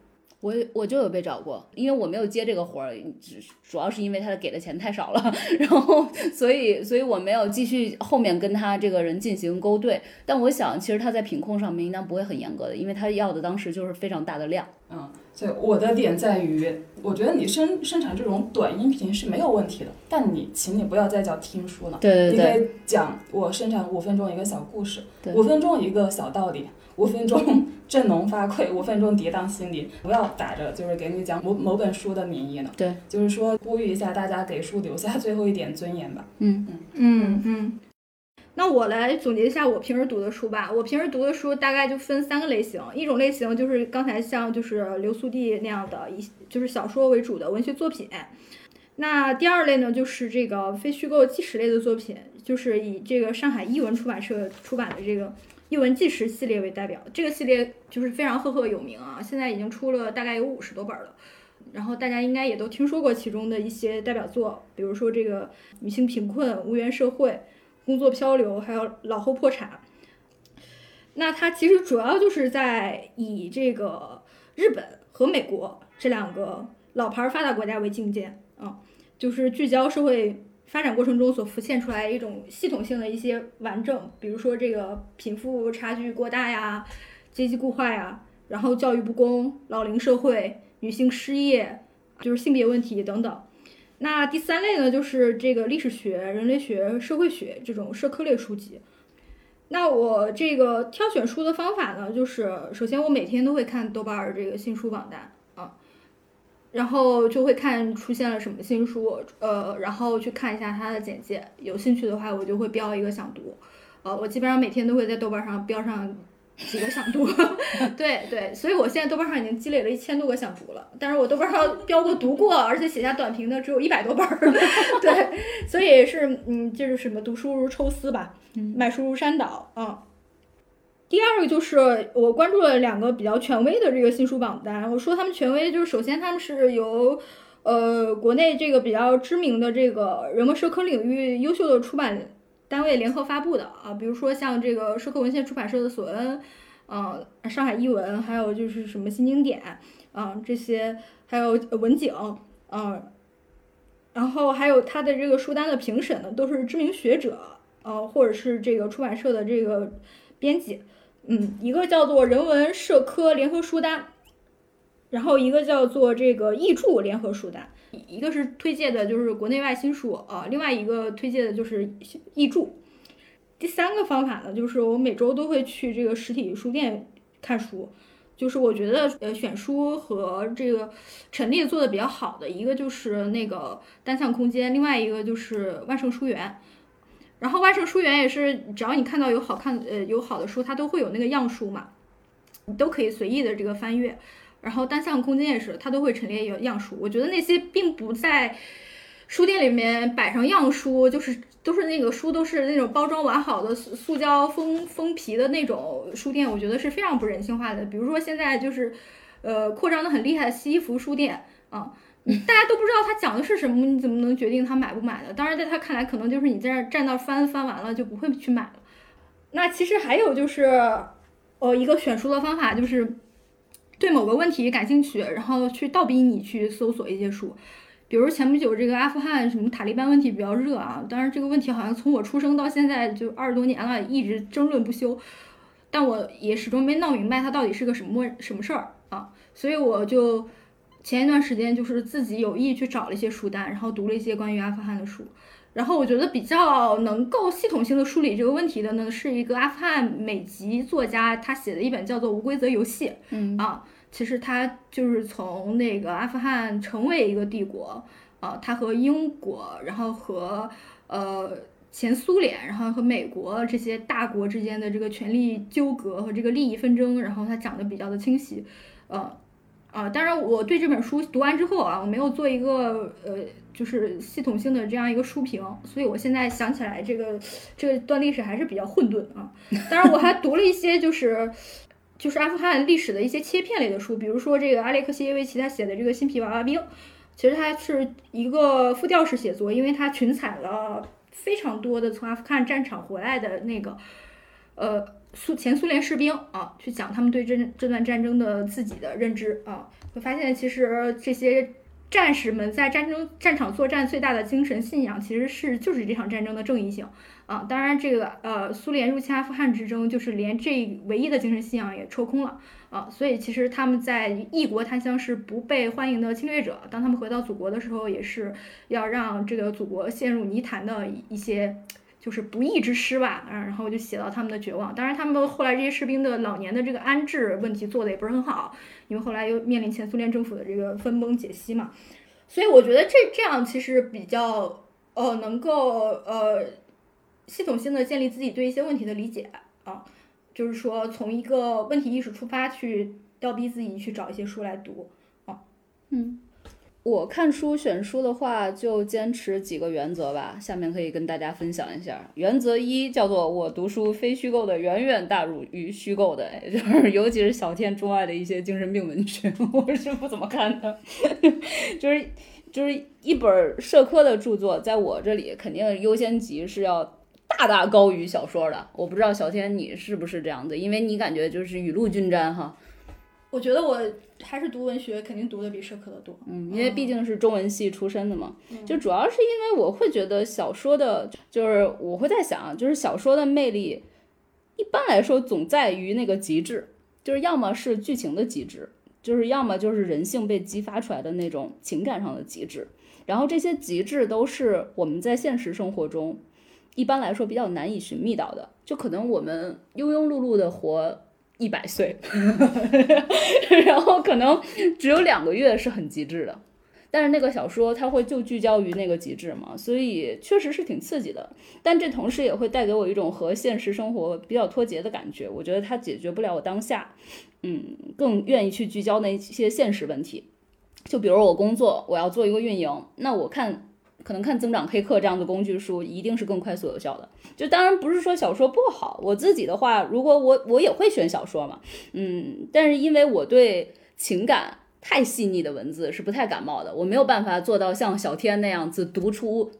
我我就有被找过，因为我没有接这个活儿，只主要是因为他给的钱太少了，然后所以所以我没有继续后面跟他这个人进行勾兑。但我想，其实他在品控上面应当不会很严格的，因为他要的当时就是非常大的量。嗯，所以我的点在于，我觉得你生生产这种短音频是没有问题的，但你请你不要再叫听书了，对对对，你可以讲我生产五分钟一个小故事，五分钟一个小道理，五分钟 振聋发聩，五分钟跌宕心理，不要打着就是给你讲某某本书的名义呢。对，就是说呼吁一下大家给书留下最后一点尊严吧。嗯嗯嗯嗯。那我来总结一下我平时读的书吧。我平时读的书大概就分三个类型，一种类型就是刚才像就是刘苏娣那样的，以就是小说为主的文学作品。那第二类呢，就是这个非虚构纪实类的作品，就是以这个上海译文出版社出版的这个译文纪实系列为代表。这个系列就是非常赫赫有名啊，现在已经出了大概有五十多本了。然后大家应该也都听说过其中的一些代表作，比如说这个女性贫困、无缘社会、工作漂流，还有老后破产。那它其实主要就是在以这个日本和美国这两个老牌发达国家为镜鉴啊，就是聚焦社会发展过程中所浮现出来一种系统性的一些顽症，比如说这个贫富差距过大呀、阶级固化呀，然后教育不公、老龄社会。女性失业，就是性别问题等等。那第三类呢，就是这个历史学、人类学、社会学这种社科类书籍。那我这个挑选书的方法呢，就是首先我每天都会看豆瓣儿这个新书榜单啊，然后就会看出现了什么新书，呃，然后去看一下它的简介，有兴趣的话我就会标一个想读，呃，我基本上每天都会在豆瓣上标上。几个想读，对对，所以我现在豆瓣上已经积累了一千多个想读了，但是我豆瓣上标过读过，而且写下短评的只有一百多本儿，对，所以是嗯，就是什么读书如抽丝吧，买书如山倒啊。第二个就是我关注了两个比较权威的这个新书榜单，我说他们权威，就是首先他们是由呃国内这个比较知名的这个人文社科领域优秀的出版。单位联合发布的啊，比如说像这个社科文献出版社的索恩，嗯，上海译文，还有就是什么新经典，嗯，这些还有文景，嗯，然后还有他的这个书单的评审呢，都是知名学者，呃，或者是这个出版社的这个编辑，嗯，一个叫做人文社科联合书单，然后一个叫做这个译著联合书单。一个是推荐的，就是国内外新书啊，另外一个推荐的就是译著。第三个方法呢，就是我每周都会去这个实体书店看书。就是我觉得呃选书和这个陈列做的比较好的一个就是那个单向空间，另外一个就是万盛书园。然后万盛书园也是，只要你看到有好看呃有好的书，它都会有那个样书嘛，你都可以随意的这个翻阅。然后单向空间也是，它都会陈列有样书。我觉得那些并不在书店里面摆上样书，就是都是那个书都是那种包装完好的塑胶封封皮的那种书店，我觉得是非常不人性化的。比如说现在就是，呃，扩张的很厉害的西西弗书店啊，大家都不知道它讲的是什么，你怎么能决定他买不买呢？当然，在他看来，可能就是你在这站那翻翻完了就不会去买了。那其实还有就是，呃，一个选书的方法就是。对某个问题感兴趣，然后去倒逼你去搜索一些书，比如前不久这个阿富汗什么塔利班问题比较热啊，当然这个问题好像从我出生到现在就二十多年了，一直争论不休，但我也始终没闹明白它到底是个什么什么事儿啊，所以我就前一段时间就是自己有意去找了一些书单，然后读了一些关于阿富汗的书，然后我觉得比较能够系统性的梳理这个问题的呢，是一个阿富汗美籍作家他写的一本叫做《无规则游戏》，嗯。啊。其实他就是从那个阿富汗成为一个帝国，呃，他和英国，然后和呃前苏联，然后和美国这些大国之间的这个权力纠葛和这个利益纷争，然后他讲的比较的清晰，呃，啊，当然我对这本书读完之后啊，我没有做一个呃就是系统性的这样一个书评，所以我现在想起来这个这段历史还是比较混沌啊。当然我还读了一些就是。就是阿富汗历史的一些切片类的书，比如说这个阿列克谢耶维奇他写的这个《新皮娃娃兵》，其实他是一个复调式写作，因为他群采了非常多的从阿富汗战场回来的那个呃苏前苏联士兵啊，去讲他们对这这段战争的自己的认知啊，会发现其实这些战士们在战争战场作战最大的精神信仰其实是就是这场战争的正义性。啊，当然，这个呃，苏联入侵阿富汗之争，就是连这唯一的精神信仰也抽空了啊，所以其实他们在异国他乡是不被欢迎的侵略者。当他们回到祖国的时候，也是要让这个祖国陷入泥潭的一些就是不义之师吧。嗯，然后就写到他们的绝望。当然，他们后来这些士兵的老年的这个安置问题做的也不是很好，因为后来又面临前苏联政府的这个分崩解析嘛。所以我觉得这这样其实比较呃能够呃。系统性的建立自己对一些问题的理解啊，就是说从一个问题意识出发去倒逼自己去找一些书来读啊。嗯，我看书选书的话就坚持几个原则吧，下面可以跟大家分享一下。原则一叫做我读书非虚构的远远大于虚构的，就是尤其是小天钟爱的一些精神病文学，我是不怎么看的，就是就是一本社科的著作，在我这里肯定优先级是要。大大高于小说的，我不知道小天你是不是这样子，因为你感觉就是雨露均沾哈。我觉得我还是读文学，肯定读的比社科的多。嗯，因为毕竟是中文系出身的嘛，就主要是因为我会觉得小说的，就是我会在想，就是小说的魅力，一般来说总在于那个极致，就是要么是剧情的极致，就是要么就是人性被激发出来的那种情感上的极致，然后这些极致都是我们在现实生活中。一般来说比较难以寻觅到的，就可能我们庸庸碌碌的活一百岁，然后可能只有两个月是很极致的。但是那个小说它会就聚焦于那个极致嘛，所以确实是挺刺激的。但这同时也会带给我一种和现实生活比较脱节的感觉。我觉得它解决不了我当下，嗯，更愿意去聚焦那些现实问题。就比如我工作，我要做一个运营，那我看可能看增长黑客这样的工具书，一定是更快速有效的。就当然不是说小说不好，我自己的话，如果我我也会选小说嘛，嗯，但是因为我对情感。太细腻的文字是不太感冒的，我没有办法做到像小天那样子读出。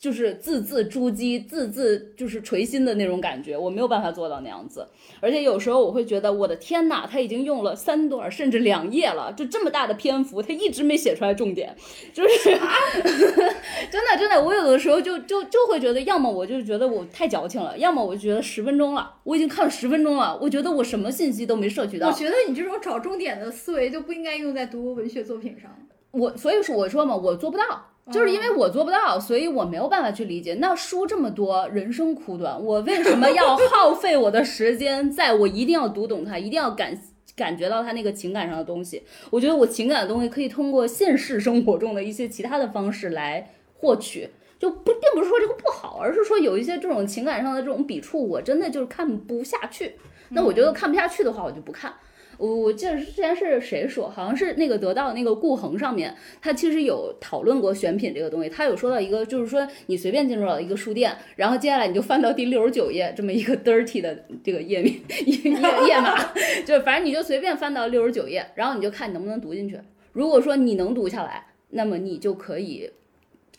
就是字字珠玑，字字就是垂心的那种感觉，我没有办法做到那样子。而且有时候我会觉得，我的天呐，他已经用了三段甚至两页了，就这么大的篇幅，他一直没写出来重点，就是 真的真的，我有的时候就就就会觉得，要么我就觉得我太矫情了，要么我就觉得十分钟了，我已经看了十分钟了，我觉得我什么信息都没摄取到。我觉得你这种找重点的思维就不应该用在读文学作品上。我所以说我说嘛，我做不到。就是因为我做不到，所以我没有办法去理解。那书这么多，人生苦短，我为什么要 耗费我的时间，在我一定要读懂它，一定要感感觉到它那个情感上的东西？我觉得我情感的东西可以通过现实生活中的一些其他的方式来获取，就不并不是说这个不好，而是说有一些这种情感上的这种笔触，我真的就是看不下去。那我觉得看不下去的话，我就不看。我我记得之前是谁说，好像是那个得到那个顾恒上面，他其实有讨论过选品这个东西。他有说到一个，就是说你随便进入到一个书店，然后接下来你就翻到第六十九页这么一个 dirty 的这个页面页页页码，就反正你就随便翻到六十九页，然后你就看你能不能读进去。如果说你能读下来，那么你就可以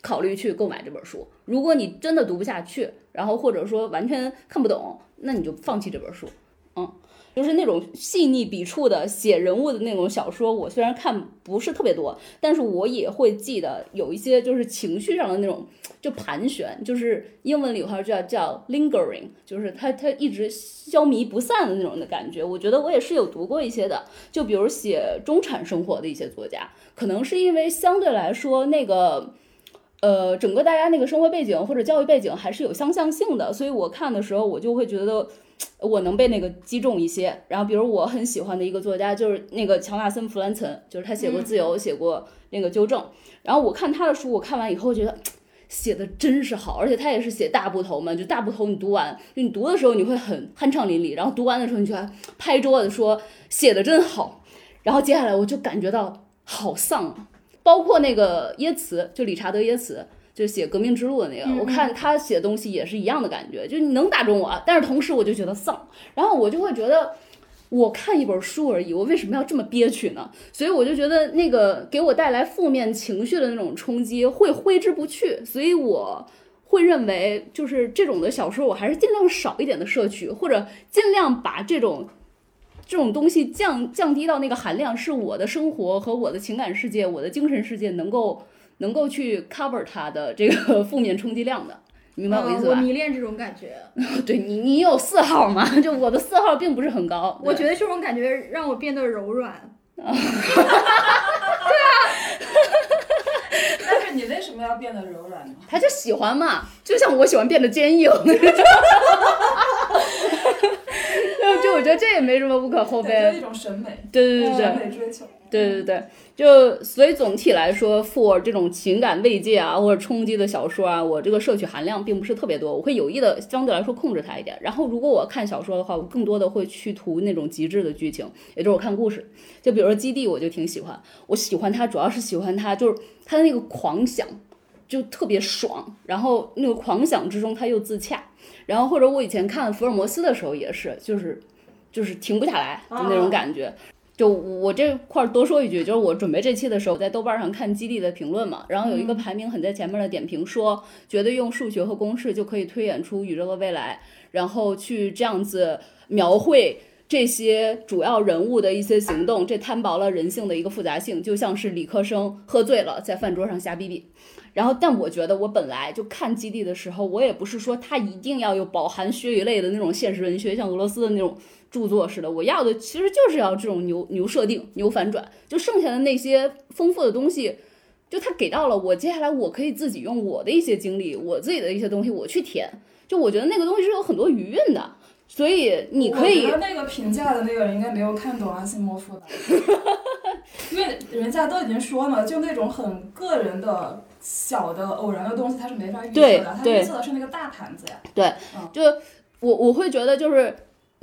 考虑去购买这本书。如果你真的读不下去，然后或者说完全看不懂，那你就放弃这本书。就是那种细腻笔触的写人物的那种小说，我虽然看不是特别多，但是我也会记得有一些就是情绪上的那种就盘旋，就是英文里有话叫叫 lingering，就是它它一直消弭不散的那种的感觉。我觉得我也是有读过一些的，就比如写中产生活的一些作家，可能是因为相对来说那个呃整个大家那个生活背景或者教育背景还是有相像性的，所以我看的时候我就会觉得。我能被那个击中一些，然后比如我很喜欢的一个作家就是那个乔纳森·弗兰岑，就是他写过《自由》，写过那个《纠正》，然后我看他的书，我看完以后觉得写的真是好，而且他也是写大部头嘛，就大部头你读完，就你读的时候你会很酣畅淋漓，然后读完的时候你就拍桌子说写的真好，然后接下来我就感觉到好丧啊，包括那个耶茨，就理查德·耶茨。就写《革命之路》的那个，我看他写的东西也是一样的感觉，就你能打中我，但是同时我就觉得丧，然后我就会觉得，我看一本书而已，我为什么要这么憋屈呢？所以我就觉得那个给我带来负面情绪的那种冲击会挥之不去，所以我会认为就是这种的小说，我还是尽量少一点的摄取，或者尽量把这种这种东西降降低到那个含量，是我的生活和我的情感世界、我的精神世界能够。能够去 cover 它的这个负面冲击量的，明白我意思吧？我迷恋这种感觉。对你，你有四号吗？就我的四号并不是很高。我觉得这种感觉让我变得柔软。对啊。但是你为什么要变得柔软呢？他就喜欢嘛，就像我喜欢变得坚硬。就我觉得这也没什么无可厚非。一种审美。对对对对。审美追求。对对对。就所以总体来说，for 这种情感慰藉啊或者冲击的小说啊，我这个摄取含量并不是特别多，我会有意的相对来说控制它一点。然后如果我看小说的话，我更多的会去图那种极致的剧情，也就是我看故事。就比如说《基地》，我就挺喜欢，我喜欢它主要是喜欢它就是它的那个狂想，就特别爽。然后那个狂想之中它又自洽。然后或者我以前看福尔摩斯的时候也是，就是就是停不下来就那种感觉。就我这块多说一句，就是我准备这期的时候，在豆瓣上看基地的评论嘛，然后有一个排名很在前面的点评说，觉得用数学和公式就可以推演出宇宙的未来，然后去这样子描绘这些主要人物的一些行动，这摊薄了人性的一个复杂性，就像是理科生喝醉了在饭桌上瞎逼逼。然后，但我觉得我本来就看基地的时候，我也不是说他一定要有饱含血与泪的那种现实文学，像俄罗斯的那种。著作似的，我要的其实就是要这种牛牛设定、牛反转，就剩下的那些丰富的东西，就他给到了我，接下来我可以自己用我的一些经历、我自己的一些东西我去填，就我觉得那个东西是有很多余韵的。所以你可以我觉得那个评价的那个人应该没有看懂阿西莫夫的，因为人家都已经说了，就那种很个人的小的偶然的东西，它是没法预测对的，它预测的是那个大盘子呀。对，就我我会觉得就是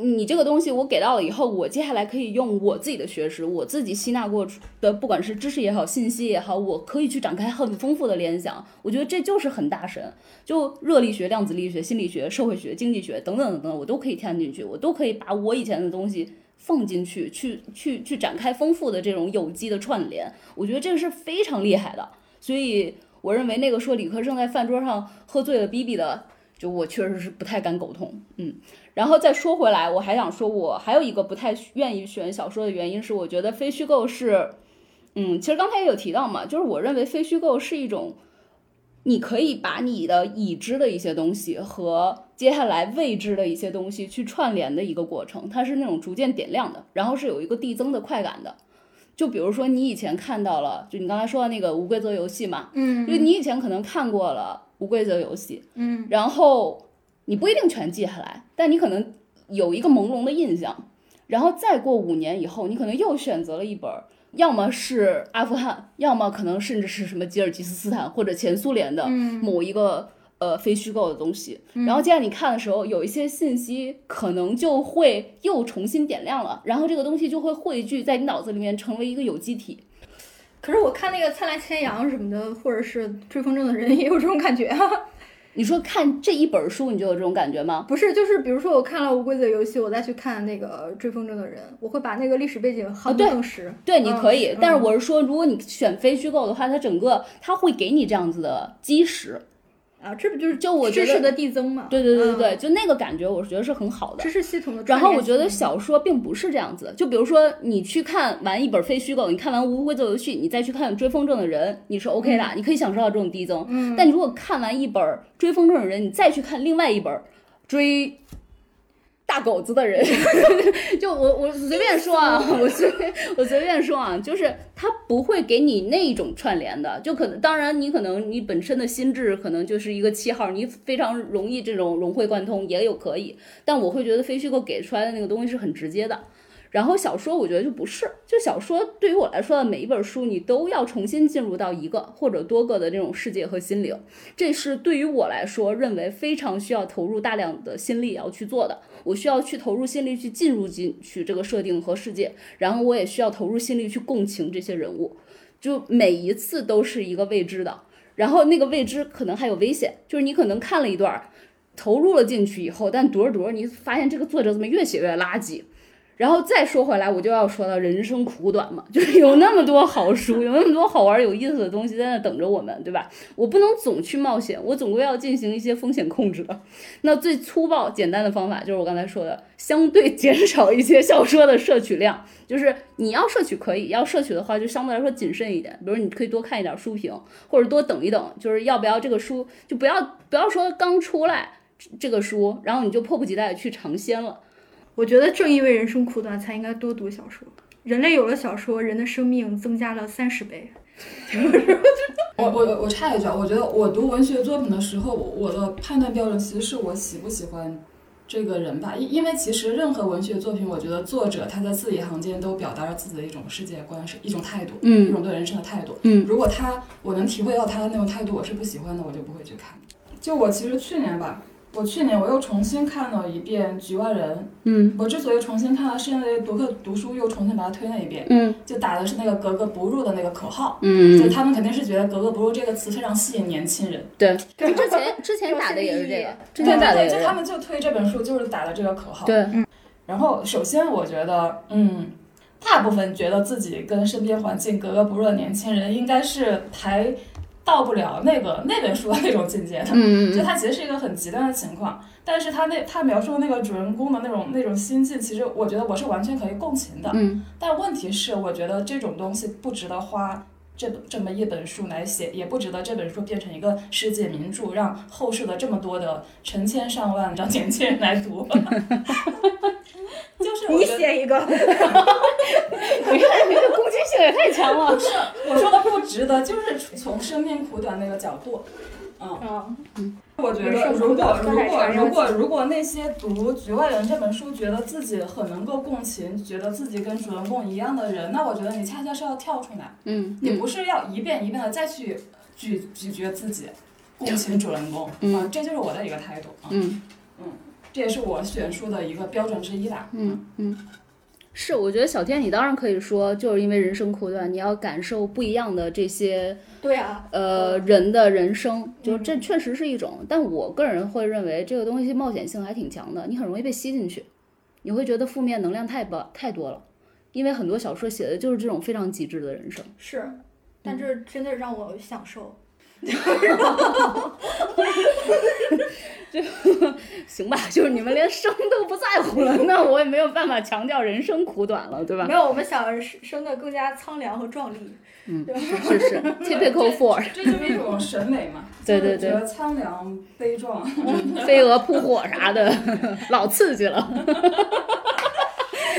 你这个东西我给到了以后，我接下来可以用我自己的学识，我自己吸纳过的，不管是知识也好，信息也好，我可以去展开很丰富的联想。我觉得这就是很大神。就热力学、量子力学、心理学、社会学、经济学等等等等，我都可以添进去，我都可以把我以前的东西。放进去，去去去展开丰富的这种有机的串联，我觉得这个是非常厉害的。所以我认为那个说理科生在饭桌上喝醉了逼逼的，就我确实是不太敢苟同。嗯，然后再说回来，我还想说，我还有一个不太愿意选小说的原因是，我觉得非虚构是，嗯，其实刚才也有提到嘛，就是我认为非虚构是一种，你可以把你的已知的一些东西和接下来未知的一些东西去串联的一个过程，它是那种逐渐点亮的，然后是有一个递增的快感的。就比如说你以前看到了，就你刚才说的那个无规则游戏嘛，嗯就你以前可能看过了无规则游戏，嗯，然后你不一定全记下来，但你可能有一个朦胧的印象，然后再过五年以后，你可能又选择了一本，要么是阿富汗，要么可能甚至是什么吉尔吉斯斯坦或者前苏联的某一个。呃，非虚构的东西，然后接下来你看的时候，有一些信息可能就会又重新点亮了，然后这个东西就会汇聚在你脑子里面，成为一个有机体。可是我看那个《灿烂千阳》什么的，或者是《追风筝的人》，也有这种感觉啊。你说看这一本书，你就有这种感觉吗？不是，就是比如说我看了《无规则游戏》，我再去看那个《追风筝的人》，我会把那个历史背景夯得对更实。对，你可以，嗯但是我是说，如果你选非虚构的话，它整个它会给你这样子的基石。啊，这不就是就我觉得，知识的递增嘛？对对对对嗯对，就那个感觉，我是觉得是很好的知。识系统的串然。后我觉得小说并不是这样子，就比如说你去看完一本非虚构，你看完《无规则游戏》，你再去看《追风筝的人》，你是 OK 的，你可以享受到这种递增。嗯，但你如果看完一本《追风筝的人》，你再去看另外一本《追大狗子的人》，就我我随便说啊，我随便我随便说啊，就是他不会给你那种串联的，就可能当然你可能你本身的心智可能就是一个七号，你非常容易这种融会贯通也有可以，但我会觉得非虚构给出来的那个东西是很直接的。然后小说我觉得就不是，就小说对于我来说的每一本书，你都要重新进入到一个或者多个的这种世界和心灵，这是对于我来说认为非常需要投入大量的心力要去做的。我需要去投入心力去进入进去这个设定和世界，然后我也需要投入心力去共情这些人物，就每一次都是一个未知的，然后那个未知可能还有危险，就是你可能看了一段，投入了进去以后，但读着读着你发现这个作者怎么越写越垃圾。然后再说回来，我就要说到人生苦短嘛，就是有那么多好书，有那么多好玩有意思的东西在那等着我们，对吧？我不能总去冒险，我总归要进行一些风险控制的。那最粗暴简单的方法就是我刚才说的，相对减少一些小说的摄取量。就是你要摄取可以，要摄取的话就相对来说谨慎一点。比如你可以多看一点书评，或者多等一等，就是要不要这个书，就不要不要说刚出来这个书，然后你就迫不及待去尝鲜了。我觉得正因为人生苦短，才应该多读小说。人类有了小说，人的生命增加了三十倍。我我我插一句啊，我觉得我读文学作品的时候，我的判断标准其实是我喜不喜欢这个人吧，因因为其实任何文学作品，我觉得作者他在字里行间都表达了自己的一种世界观，是一种态度，一嗯种对人生的态度。嗯如果他我能体会到他的那种态度，我是不喜欢的，我就不会去看。就我其实去年吧，我去年我又重新看了一遍《局外人》。嗯我之所以重新看了，是因为读客读书又重新把它推了一遍，嗯就打的是那个格格不入的那个口号。嗯就嗯，他们肯定是觉得“格格不入”这个词非常吸引年轻人，对，对之前之前打的也是这个，之前对对对，打的也是就他们就推这本书就是打的这个口号。对，嗯然后首先我觉得，嗯，大部分觉得自己跟身边环境格格不入的年轻人，应该是还到不了那个那本书的那种境界的。嗯 就他其实是一个很极端的情况，但是他那他描述的那个主人公的那种那种心境，其实我觉得我是完全可以共情的。嗯但问题是，我觉得这种东西不值得花这本这么一本书来写，也不值得这本书变成一个世界名著，让后世的这么多的成千上万的年轻人来读。就是你，写一个，你看你的攻击性也太强了。我说的不值得，就是从生命苦短那个角度。嗯，嗯，我觉得如果如果如果如果那些读《局外人》这本书觉得自己很能够共情，觉得自己跟主人公一样的人，那我觉得你恰恰是要跳出来，嗯，你不是要一遍一遍的再去咀咀嚼自己，共情主人公，嗯。啊，这就是我的一个态度嗯，嗯这也是我选书的一个标准之一吧。嗯嗯，是，我觉得小天，你当然可以说，就是因为人生苦短，你要感受不一样的这些对啊，呃人的人生，就这确实是一种。但我个人会认为这个东西冒险性还挺强的，你很容易被吸进去，你会觉得负面能量太不太多了，因为很多小说写的就是这种非常极致的人生。是，但这真的让我享受。行吧，就是你们连生都不在乎了，那我也没有办法强调人生苦短了，对吧没？有，我们想生的更加苍凉和壮丽。嗯，是是，typical for 这就是一种审美嘛，对对对就是觉得苍凉悲壮。飞蛾扑火啥的，老刺激了。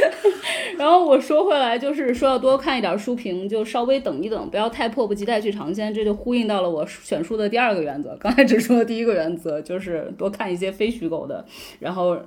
然后我说回来，就是说要多看一点书评，就稍微等一等，不要太迫不及待去尝鲜。这就呼应到了我选书的第二个原则。刚才只说第一个原则，就是多看一些非虚构的，然后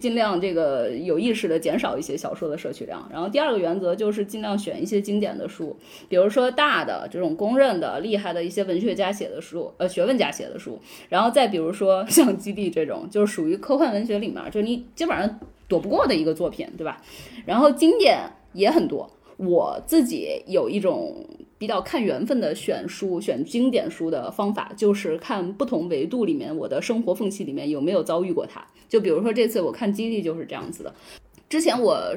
尽量这个有意识的减少一些小说的摄取量。然后第二个原则就是尽量选一些经典的书，比如说大的这种公认的厉害的一些文学家写的书，呃，学问家写的书。然后再比如说像《基地》这种，就是属于科幻文学里面，就你基本上躲不过的一个作品，对吧？然后经典也很多，我自己有一种比较看缘分的选书、选经典书的方法，就是看不同维度里面我的生活缝隙里面有没有遭遇过它。就比如说这次我看《基地》就是这样子的。之前我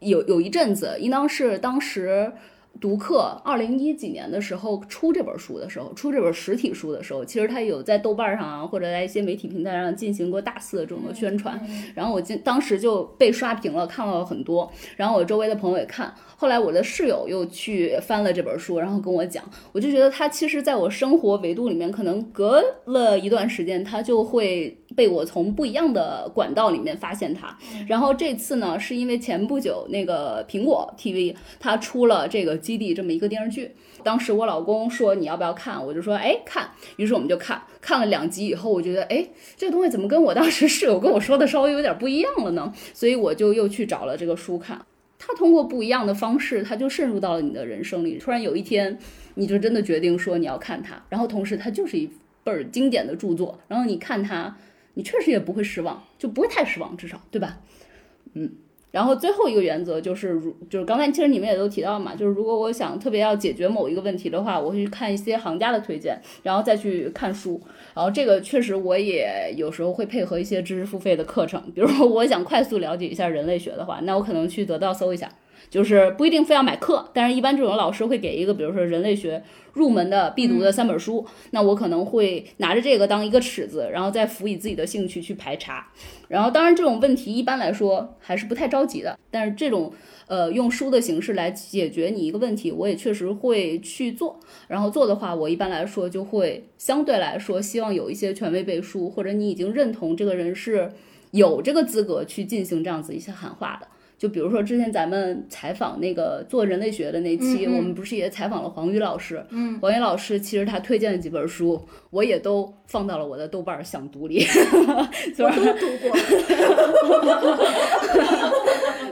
有有一阵子，应当是当时。读客二零一几年的时候出这本书的时候，出这本实体书的时候，其实他有在豆瓣上啊，或者在一些媒体平台上进行过大肆的这种的宣传。然后我今当时就被刷屏了，看了很多。然后我周围的朋友也看，后来我的室友又去翻了这本书，然后跟我讲，我就觉得他其实在我生活维度里面，可能隔了一段时间，他就会被我从不一样的管道里面发现他。然后这次呢，是因为前不久那个苹果 TV 它出了这个《基地》这么一个电视剧，当时我老公说你要不要看，我就说哎看，于是我们就看，看了两集以后，我觉得哎这个东西怎么跟我当时室友跟我说的稍微有点不一样了呢？所以我就又去找了这个书看。它通过不一样的方式，它就渗入到了你的人生里。突然有一天，你就真的决定说你要看它，然后同时它就是一本经典的著作，然后你看它，你确实也不会失望，就不会太失望，至少对吧？嗯。然后最后一个原则就是，如就是刚才其实你们也都提到嘛，就是如果我想特别要解决某一个问题的话，我会去看一些行家的推荐，然后再去看书。然后这个确实我也有时候会配合一些知识付费的课程，比如说我想快速了解一下人类学的话，那我可能去得到搜一下。就是不一定非要买课，但是一般这种老师会给一个，比如说人类学入门的必读的三本书，那我可能会拿着这个当一个尺子，然后再辅以自己的兴趣去排查。然后当然这种问题一般来说还是不太着急的，但是这种呃用书的形式来解决你一个问题，我也确实会去做。然后做的话，我一般来说就会相对来说希望有一些权威背书，或者你已经认同这个人是有这个资格去进行这样子一些喊话的。就比如说之前咱们采访那个做人类学的那期，我们不是也采访了黄宇老师？嗯，黄宇老师其实他推荐的几本书，我也都放到了我的豆瓣儿想读里。我都读过。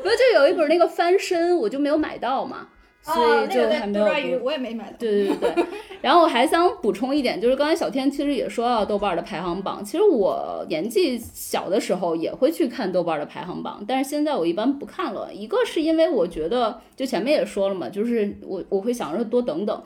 不是，就有一本那个翻身，我就没有买到嘛，所啊，以就还没有。对对对对，然后我还想补充一点，就是刚才小天其实也说到豆瓣儿的排行榜，其实我年纪小的时候也会去看豆瓣儿的排行榜，但是现在我一般不看了。一个是因为我觉得，就前面也说了嘛，就是我我会想着多等等，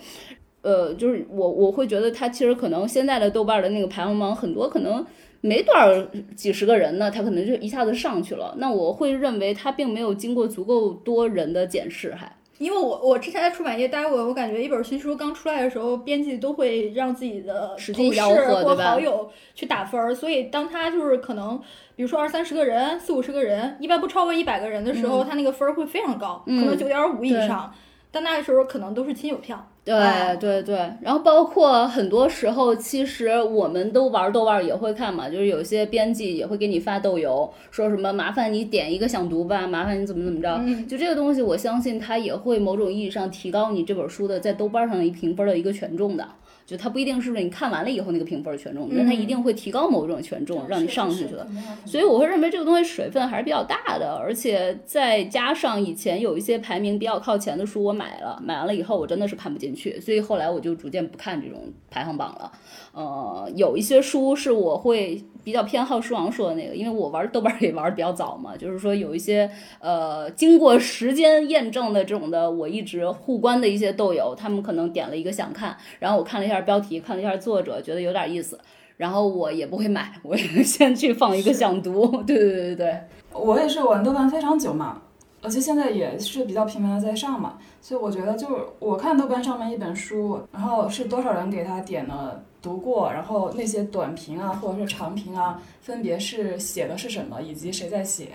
呃，就是我我会觉得它其实可能现在的豆瓣儿的那个排行榜很多可能。没多少几十个人呢，他可能就一下子上去了。那我会认为他并没有经过足够多人的检视，还因为我我之前在出版业待过，我感觉一本新书刚出来的时候，编辑都会让自己的同事或好友去打分儿，所以当他就是可能，比如说二三十个人、四五十个人，一般不超过一百个人的时候，他那个分儿会非常高，可能九点五以上。但那个时候可能都是亲友票，对对对，然后包括很多时候，其实我们都玩豆瓣也会看嘛，就是有些编辑也会给你发豆油，说什么麻烦你点一个想读吧，麻烦你怎么怎么着，就这个东西，我相信它也会某种意义上提高你这本书的在豆瓣上一评分的一个权重的。就它不一定是不是你看完了以后那个评分权重，但它一定会提高某种权重，让你上去的。所以我会认为这个东西水分还是比较大的，而且再加上以前有一些排名比较靠前的书我买了，买完了以后我真的是看不进去，所以后来我就逐渐不看这种排行榜了。呃，有一些书是我会比较偏好书王说的那个，因为我玩豆瓣也玩的比较早嘛，就是说有一些呃经过时间验证的这种的，我一直互关的一些豆友，他们可能点了一个想看，然后我看了一下标题，看了一下作者，觉得有点意思，然后我也不会买，我 先去放一个想读。对对对对对，我也是玩豆瓣非常久嘛，而且现在也是比较频繁的在上嘛，所以我觉得就是我看豆瓣上面一本书，然后是多少人给他点了。读过，然后那些短评啊，或者是长评啊，分别是写的是什么，以及谁在写，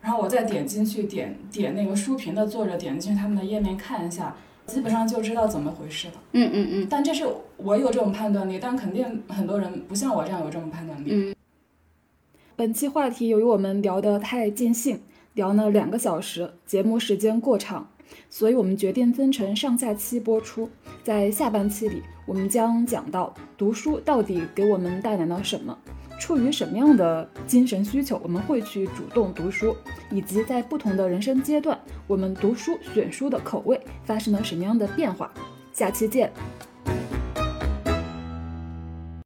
然后我再点进去点点那个书评的作者，点进去他们的页面看一下，基本上就知道怎么回事了。嗯嗯嗯。但这是我有这种判断力，但肯定很多人不像我这样有这种判断力。嗯。本期话题由于我们聊得太尽兴，聊了两个小时，节目时间过长。所以我们决定分成上下期播出。在下半期里，我们将讲到读书到底给我们带来了什么，出于什么样的精神需求，我们会去主动读书，以及在不同的人生阶段，我们读书选书的口味发生了什么样的变化。下期见。